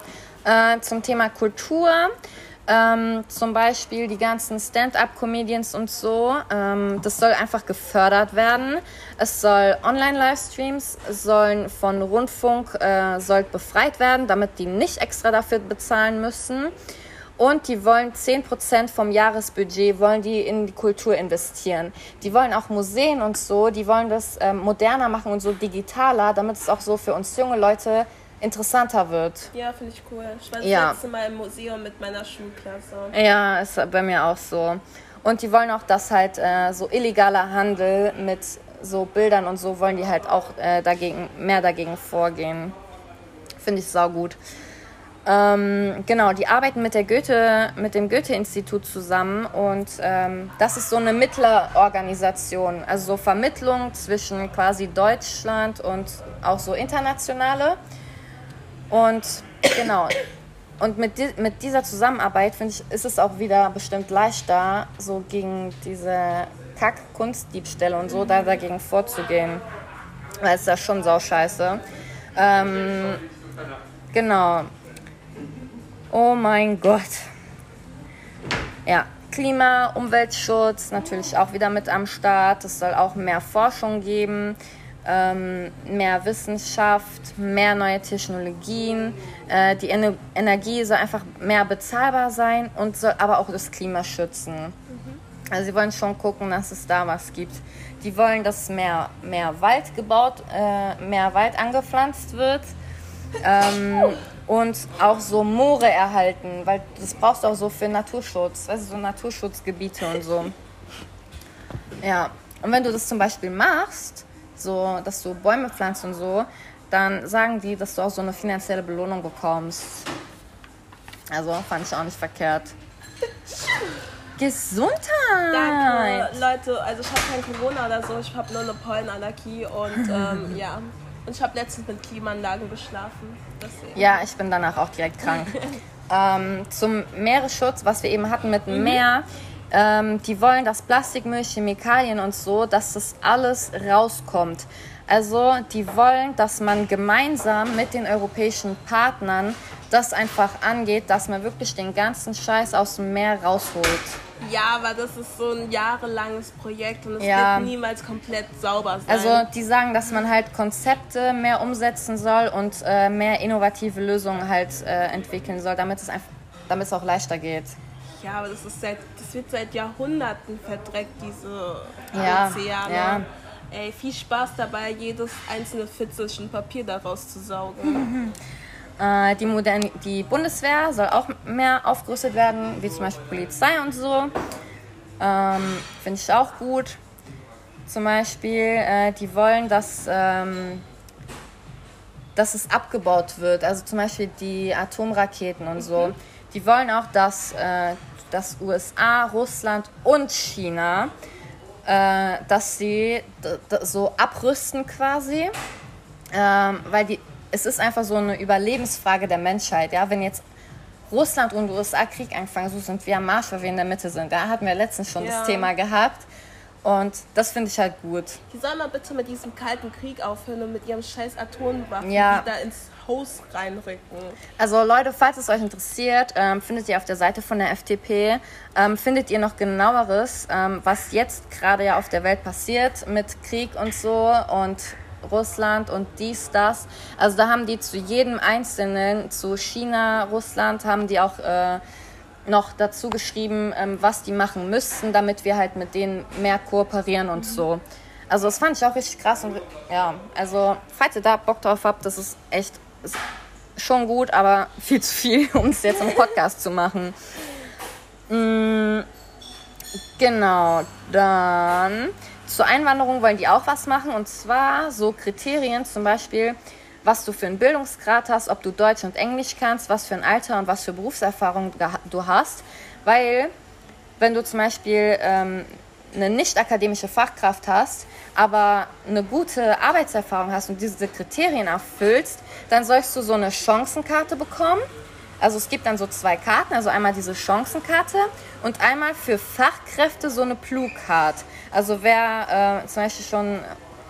äh, zum Thema Kultur. Ähm, zum Beispiel die ganzen Stand-up-Comedians und so. Ähm, das soll einfach gefördert werden. Es soll Online-Livestreams sollen von Rundfunk äh, soll befreit werden, damit die nicht extra dafür bezahlen müssen. Und die wollen 10% vom Jahresbudget wollen die in die Kultur investieren. Die wollen auch Museen und so, die wollen das ähm, moderner machen und so digitaler, damit es auch so für uns junge Leute interessanter wird. Ja, finde ich cool. Ich war das ja. letzte Mal im Museum mit meiner Schulklasse. Ja, ist bei mir auch so. Und die wollen auch, dass halt äh, so illegaler Handel mit so Bildern und so wollen die halt auch äh, dagegen, mehr dagegen vorgehen. Finde ich saugut. Ähm, genau, die arbeiten mit der Goethe, mit dem Goethe-Institut zusammen und ähm, das ist so eine Mittlerorganisation, also so Vermittlung zwischen quasi Deutschland und auch so internationale. Und genau. Und mit, di mit dieser Zusammenarbeit, finde ich, ist es auch wieder bestimmt leichter, so gegen diese Kack-Kunstdiebstähle und so da dagegen vorzugehen. Weil es ist ja schon sau scheiße. Ähm, genau. Oh mein Gott. Ja, Klima, Umweltschutz natürlich auch wieder mit am Start. Es soll auch mehr Forschung geben ähm, mehr Wissenschaft, mehr neue Technologien. Äh, die Ener Energie soll einfach mehr bezahlbar sein und soll aber auch das Klima schützen. Mhm. Also sie wollen schon gucken, dass es da was gibt. Die wollen, dass mehr, mehr Wald gebaut, äh, mehr Wald angepflanzt wird. Ähm, und auch so Moore erhalten, weil das brauchst du auch so für Naturschutz, also so Naturschutzgebiete und so. Ja, und wenn du das zum Beispiel machst, so, dass du Bäume pflanzt und so, dann sagen die, dass du auch so eine finanzielle Belohnung bekommst. Also fand ich auch nicht verkehrt. Gesundheit! Danke, Leute. Also ich habe kein Corona oder so, ich habe nur eine Pollenallergie und ähm, ja. Und ich habe letztens mit Klimaanlagen geschlafen. Deswegen. Ja, ich bin danach auch direkt krank. ähm, zum Meeresschutz, was wir eben hatten mit dem mhm. Meer. Ähm, die wollen, dass Plastikmüll, Chemikalien und so, dass das alles rauskommt. Also die wollen, dass man gemeinsam mit den europäischen Partnern das einfach angeht, dass man wirklich den ganzen Scheiß aus dem Meer rausholt. Ja, aber das ist so ein jahrelanges Projekt und es ja. wird niemals komplett sauber sein. Also die sagen, dass man halt Konzepte mehr umsetzen soll und äh, mehr innovative Lösungen halt äh, entwickeln soll, damit es einfach, damit es auch leichter geht. Ja, aber das ist seit, das wird seit Jahrhunderten verdreckt, diese ja, Ozeane. Ja. Ey, viel Spaß dabei, jedes einzelne Fitzelchen Papier daraus zu saugen. Äh, die, Modern die Bundeswehr soll auch mehr aufgerüstet werden, wie zum Beispiel Polizei und so. Ähm, Finde ich auch gut. Zum Beispiel, äh, die wollen, dass, ähm, dass es abgebaut wird. Also zum Beispiel die Atomraketen und so. Die wollen auch, dass, äh, dass USA, Russland und China, äh, dass sie so abrüsten quasi. Ähm, weil die, es ist einfach so eine Überlebensfrage der Menschheit. Ja? Wenn jetzt Russland und USA Krieg anfangen, so sind wir am Marsch, weil wir in der Mitte sind. Da hatten wir letztens schon Ja. das Thema gehabt. Und das finde ich halt gut. Die sollen mal bitte mit diesem kalten Krieg aufhören und mit ihrem scheiß Atomwaffen Ja. wieder ins Haus reinrücken. Also Leute, falls es euch interessiert, ähm, findet ihr auf der Seite von der FDP, ähm, findet ihr noch genaueres, ähm, was jetzt gerade ja auf der Welt passiert mit Krieg und so und Russland und dies, das. Also da haben die zu jedem Einzelnen, zu China, Russland, haben die auch äh, noch dazu geschrieben, ähm, was die machen müssten, damit wir halt mit denen mehr kooperieren und so. Also das fand ich auch richtig krass und ja, also falls ihr da Bock drauf habt, das ist echt ist schon gut, aber viel zu viel, um es jetzt im Podcast zu machen. Mm, genau, dann zur Einwanderung wollen die auch was machen und zwar so Kriterien, zum Beispiel, was du für einen Bildungsgrad hast, ob du Deutsch und Englisch kannst, was für ein Alter und was für Berufserfahrung du hast, weil wenn du zum Beispiel ähm, eine nicht akademische Fachkraft hast, aber eine gute Arbeitserfahrung hast und diese Kriterien erfüllst, dann sollst du so eine Chancenkarte bekommen. Also es gibt dann so zwei Karten, also einmal diese Chancenkarte und einmal für Fachkräfte so eine Plug-Card. Also wer äh, zum Beispiel schon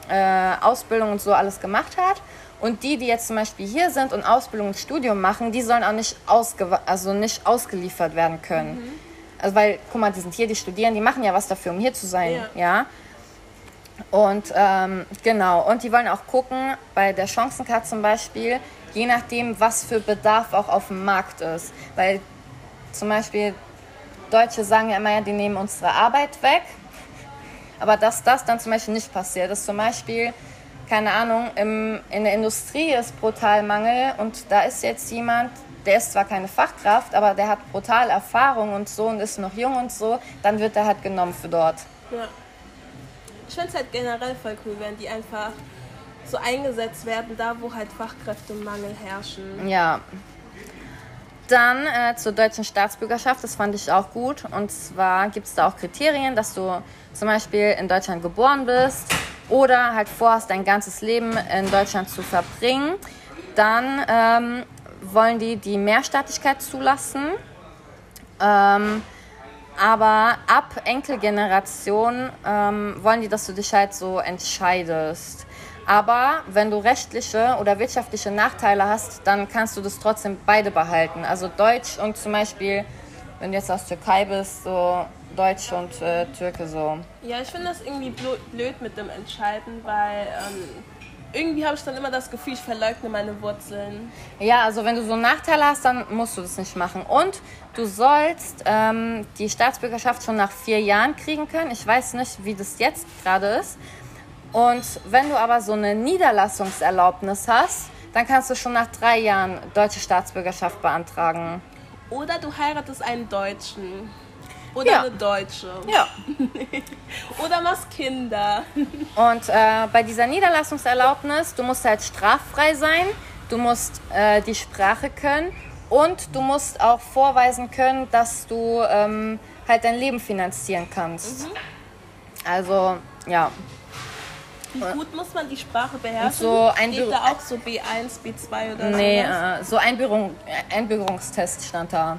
äh, Ausbildung und so alles gemacht hat und die, die jetzt zum Beispiel hier sind und Ausbildung und Studium machen, die sollen auch nicht, ausge also nicht ausgeliefert werden können. Also weil, guck mal, die sind hier, die studieren, die machen ja was dafür, um hier zu sein, Ja. ja. Und ähm, genau, und die wollen auch gucken, bei der Chancencard zum Beispiel, je nachdem, was für Bedarf auch auf dem Markt ist. Weil zum Beispiel Deutsche sagen ja immer, ja, die nehmen unsere Arbeit weg. Aber dass das dann zum Beispiel nicht passiert, ist zum Beispiel, keine Ahnung, im, in der Industrie ist brutal Mangel und da ist jetzt jemand, der ist zwar keine Fachkraft, aber der hat brutal Erfahrung und so und ist noch jung und so, dann wird er halt genommen für dort. Ja. Ich finde es halt generell voll cool, wenn die einfach so eingesetzt werden, da wo halt Fachkräftemangel herrschen. Ja. Dann äh, zur deutschen Staatsbürgerschaft, das fand ich auch gut. Und zwar gibt es da auch Kriterien, dass du zum Beispiel in Deutschland geboren bist oder halt vorhast, dein ganzes Leben in Deutschland zu verbringen. Dann ähm, wollen die die Mehrstaatlichkeit zulassen. Ähm, aber ab Enkelgeneration ähm, wollen die, dass du dich halt so entscheidest. Aber wenn du rechtliche oder wirtschaftliche Nachteile hast, dann kannst du das trotzdem beide behalten. Also Deutsch und zum Beispiel, wenn du jetzt aus Türkei bist, so Deutsch und äh, Türke so. Ja, ich finde das irgendwie blöd mit dem Entscheiden, weil ähm, irgendwie habe ich dann immer das Gefühl, ich verleugne meine Wurzeln. Ja, also wenn du so Nachteile hast, dann musst du das nicht machen. Und du sollst ähm, die Staatsbürgerschaft schon nach vier Jahren kriegen können. Ich weiß nicht, wie das jetzt gerade ist. Und wenn du aber so eine Niederlassungserlaubnis hast, dann kannst du schon nach drei Jahren deutsche Staatsbürgerschaft beantragen. Oder du heiratest einen Deutschen. Oder Ja. eine Deutsche. Ja. Oder machst Kinder. Und äh, bei dieser Niederlassungserlaubnis, du musst halt straffrei sein, du musst äh, die Sprache können und du musst auch vorweisen können, dass du ähm, halt dein Leben finanzieren kannst. Also, ja. Wie gut muss man die Sprache beherrschen? so ein Steht da auch so B1, B2 oder Nee, sowas? äh, so Einbürgerung, äh, Einbürgerungstest stand da.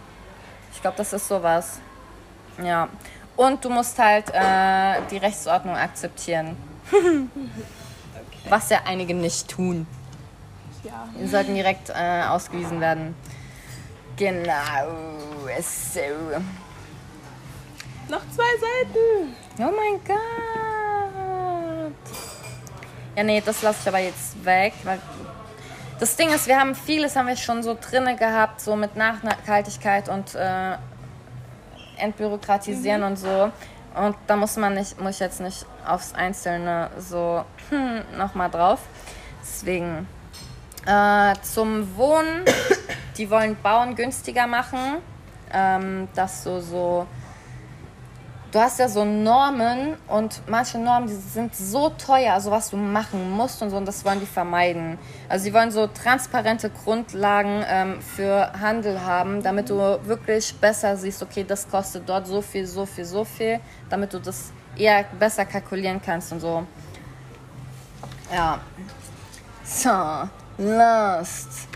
Ich glaube, das ist sowas. Ja. Und du musst halt äh, die Rechtsordnung akzeptieren. Was ja einige nicht tun. Ja. Die sollten direkt äh, ausgewiesen werden. Genau. So. Noch zwei Seiten. Oh mein Gott. Ja, nee, das lasse ich aber jetzt weg, weil das Ding ist, wir haben vieles haben wir schon so drinne gehabt, so mit Nachhaltigkeit und äh, entbürokratisieren und so. Und da muss man nicht, muss ich jetzt nicht aufs Einzelne so hm, nochmal drauf. Deswegen Äh, zum Wohnen, die wollen Bauen günstiger machen. Ähm, dass so, so. Du hast ja so Normen und manche Normen, die sind so teuer, also was du machen musst und so, und das wollen die vermeiden. Also sie wollen so transparente Grundlagen ähm, für Handel haben, damit du wirklich besser siehst, okay, das kostet dort so viel, so viel, so viel, damit du das eher besser kalkulieren kannst und so. Ja. So, last.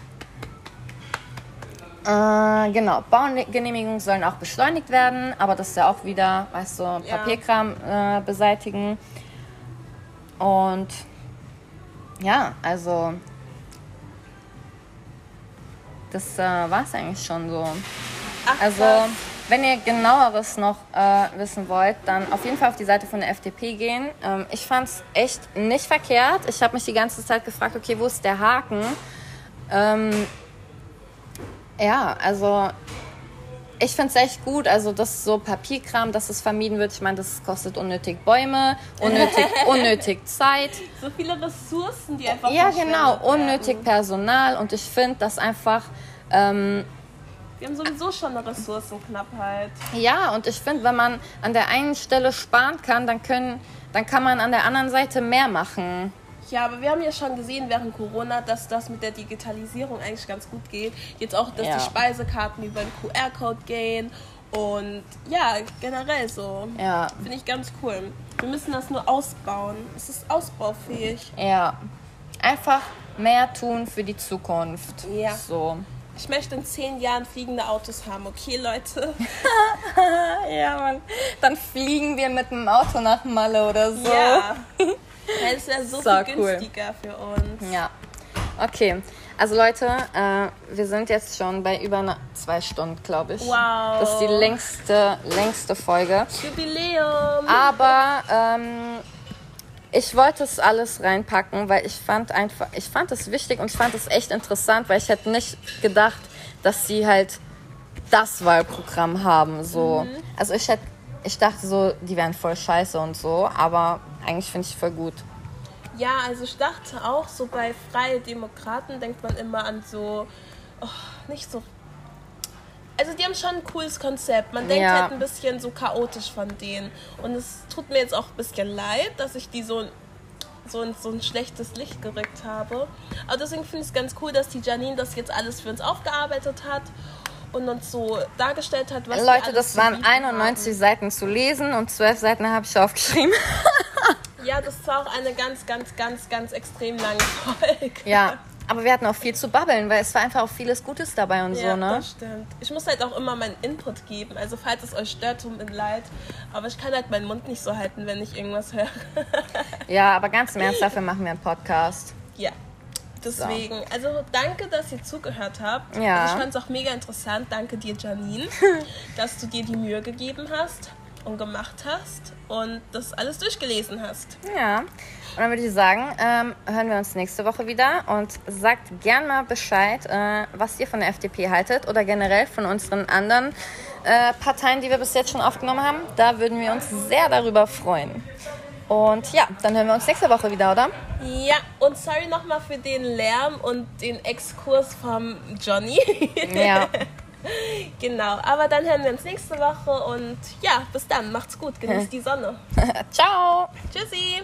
Äh, genau, Baugenehmigungen sollen auch beschleunigt werden, aber das ist ja auch wieder, weißt du, Papierkram äh, beseitigen. Und ja, also das äh, war es eigentlich schon so. Ach, Also, wenn ihr genaueres noch äh, wissen wollt, dann auf jeden Fall auf die Seite von der FDP gehen. Ähm, ich fand es echt nicht verkehrt. Ich habe mich die ganze Zeit gefragt, okay, wo ist der Haken? Ähm, ja, also ich finde es echt gut, also dass so Papierkram, dass es vermieden wird. Ich meine, das kostet unnötig Bäume, unnötig, unnötig Zeit. so viele Ressourcen, die einfach Ja, genau, werden. unnötig Personal. Und ich finde, dass einfach ähm, Wir haben sowieso schon eine Ressourcenknappheit. Ja, und ich finde, wenn man an der einen Stelle sparen kann, dann, können, dann kann man an der anderen Seite mehr machen. Ja, aber wir haben ja schon gesehen während Corona, dass das mit der Digitalisierung eigentlich ganz gut geht. Jetzt auch, dass Ja. die Speisekarten über den QR-Code gehen. Und ja, generell so. Ja, Finde ich ganz cool. Wir müssen das nur ausbauen. Es ist ausbaufähig. ja. Einfach mehr tun für die Zukunft. Ja. So. Ich möchte in zehn Jahren fliegende Autos haben, okay, Leute? Ja, Mann. Dann fliegen wir mit dem Auto nach Malle oder so. Ja. Weil es wäre so, So viel cool. günstiger für uns. Ja. Okay. Also Leute, äh, wir sind jetzt schon bei über einer, zwei Stunden, glaube ich. Wow. Das ist die längste, längste Folge. Jubiläum! Aber ähm, ich wollte es alles reinpacken, weil ich fand einfach, ich fand es wichtig und ich fand es echt interessant, weil ich hätte nicht gedacht, dass sie halt das Wahlprogramm haben. So. Also ich hätte, ich dachte so, die wären voll scheiße und so, aber eigentlich finde ich voll gut. Ja, also ich dachte auch, so bei Freie Demokraten denkt man immer an so, oh, nicht so. Also die haben schon ein cooles Konzept. Man denkt Ja. halt ein bisschen so chaotisch von denen. Und es tut mir jetzt auch ein bisschen leid, dass ich die so, so, in so ein schlechtes Licht gerückt habe. Aber deswegen finde ich es ganz cool, dass die Janine das jetzt alles für uns aufgearbeitet hat und uns so dargestellt hat, was Leute, das waren bieten 91 Seiten zu lesen und 12 Seiten habe ich aufgeschrieben. haben. Ja, das war auch eine ganz, ganz, ganz, ganz extrem lange Folge. ja, aber wir hatten auch viel zu babbeln, weil es war einfach auch vieles Gutes dabei und Ja, so, ne? das stimmt. Ich muss halt auch immer meinen Input geben. Also falls es euch stört, tut mir leid. Aber ich kann halt meinen Mund nicht so halten, wenn ich irgendwas höre. Ja, aber ganz im Ernst, dafür machen wir einen Podcast. ja. Deswegen, also danke, dass ihr zugehört habt. Ja. Also ich fand es auch mega interessant. Danke dir, Janine, dass du dir die Mühe gegeben hast und gemacht hast und das alles durchgelesen hast. Ja, und dann würde ich sagen, ähm, hören wir uns nächste Woche wieder und sagt gern mal Bescheid, äh, was ihr von der FDP haltet oder generell von unseren anderen äh, Parteien, die wir bis jetzt schon aufgenommen haben. Da würden wir uns sehr darüber freuen. Und ja, dann hören wir uns nächste Woche wieder, oder? Ja, und sorry nochmal für den Lärm und den Exkurs vom Johnny. Ja. Genau, aber dann hören wir uns nächste Woche und ja, bis dann, macht's gut, genießt die Sonne. Ciao! Tschüssi!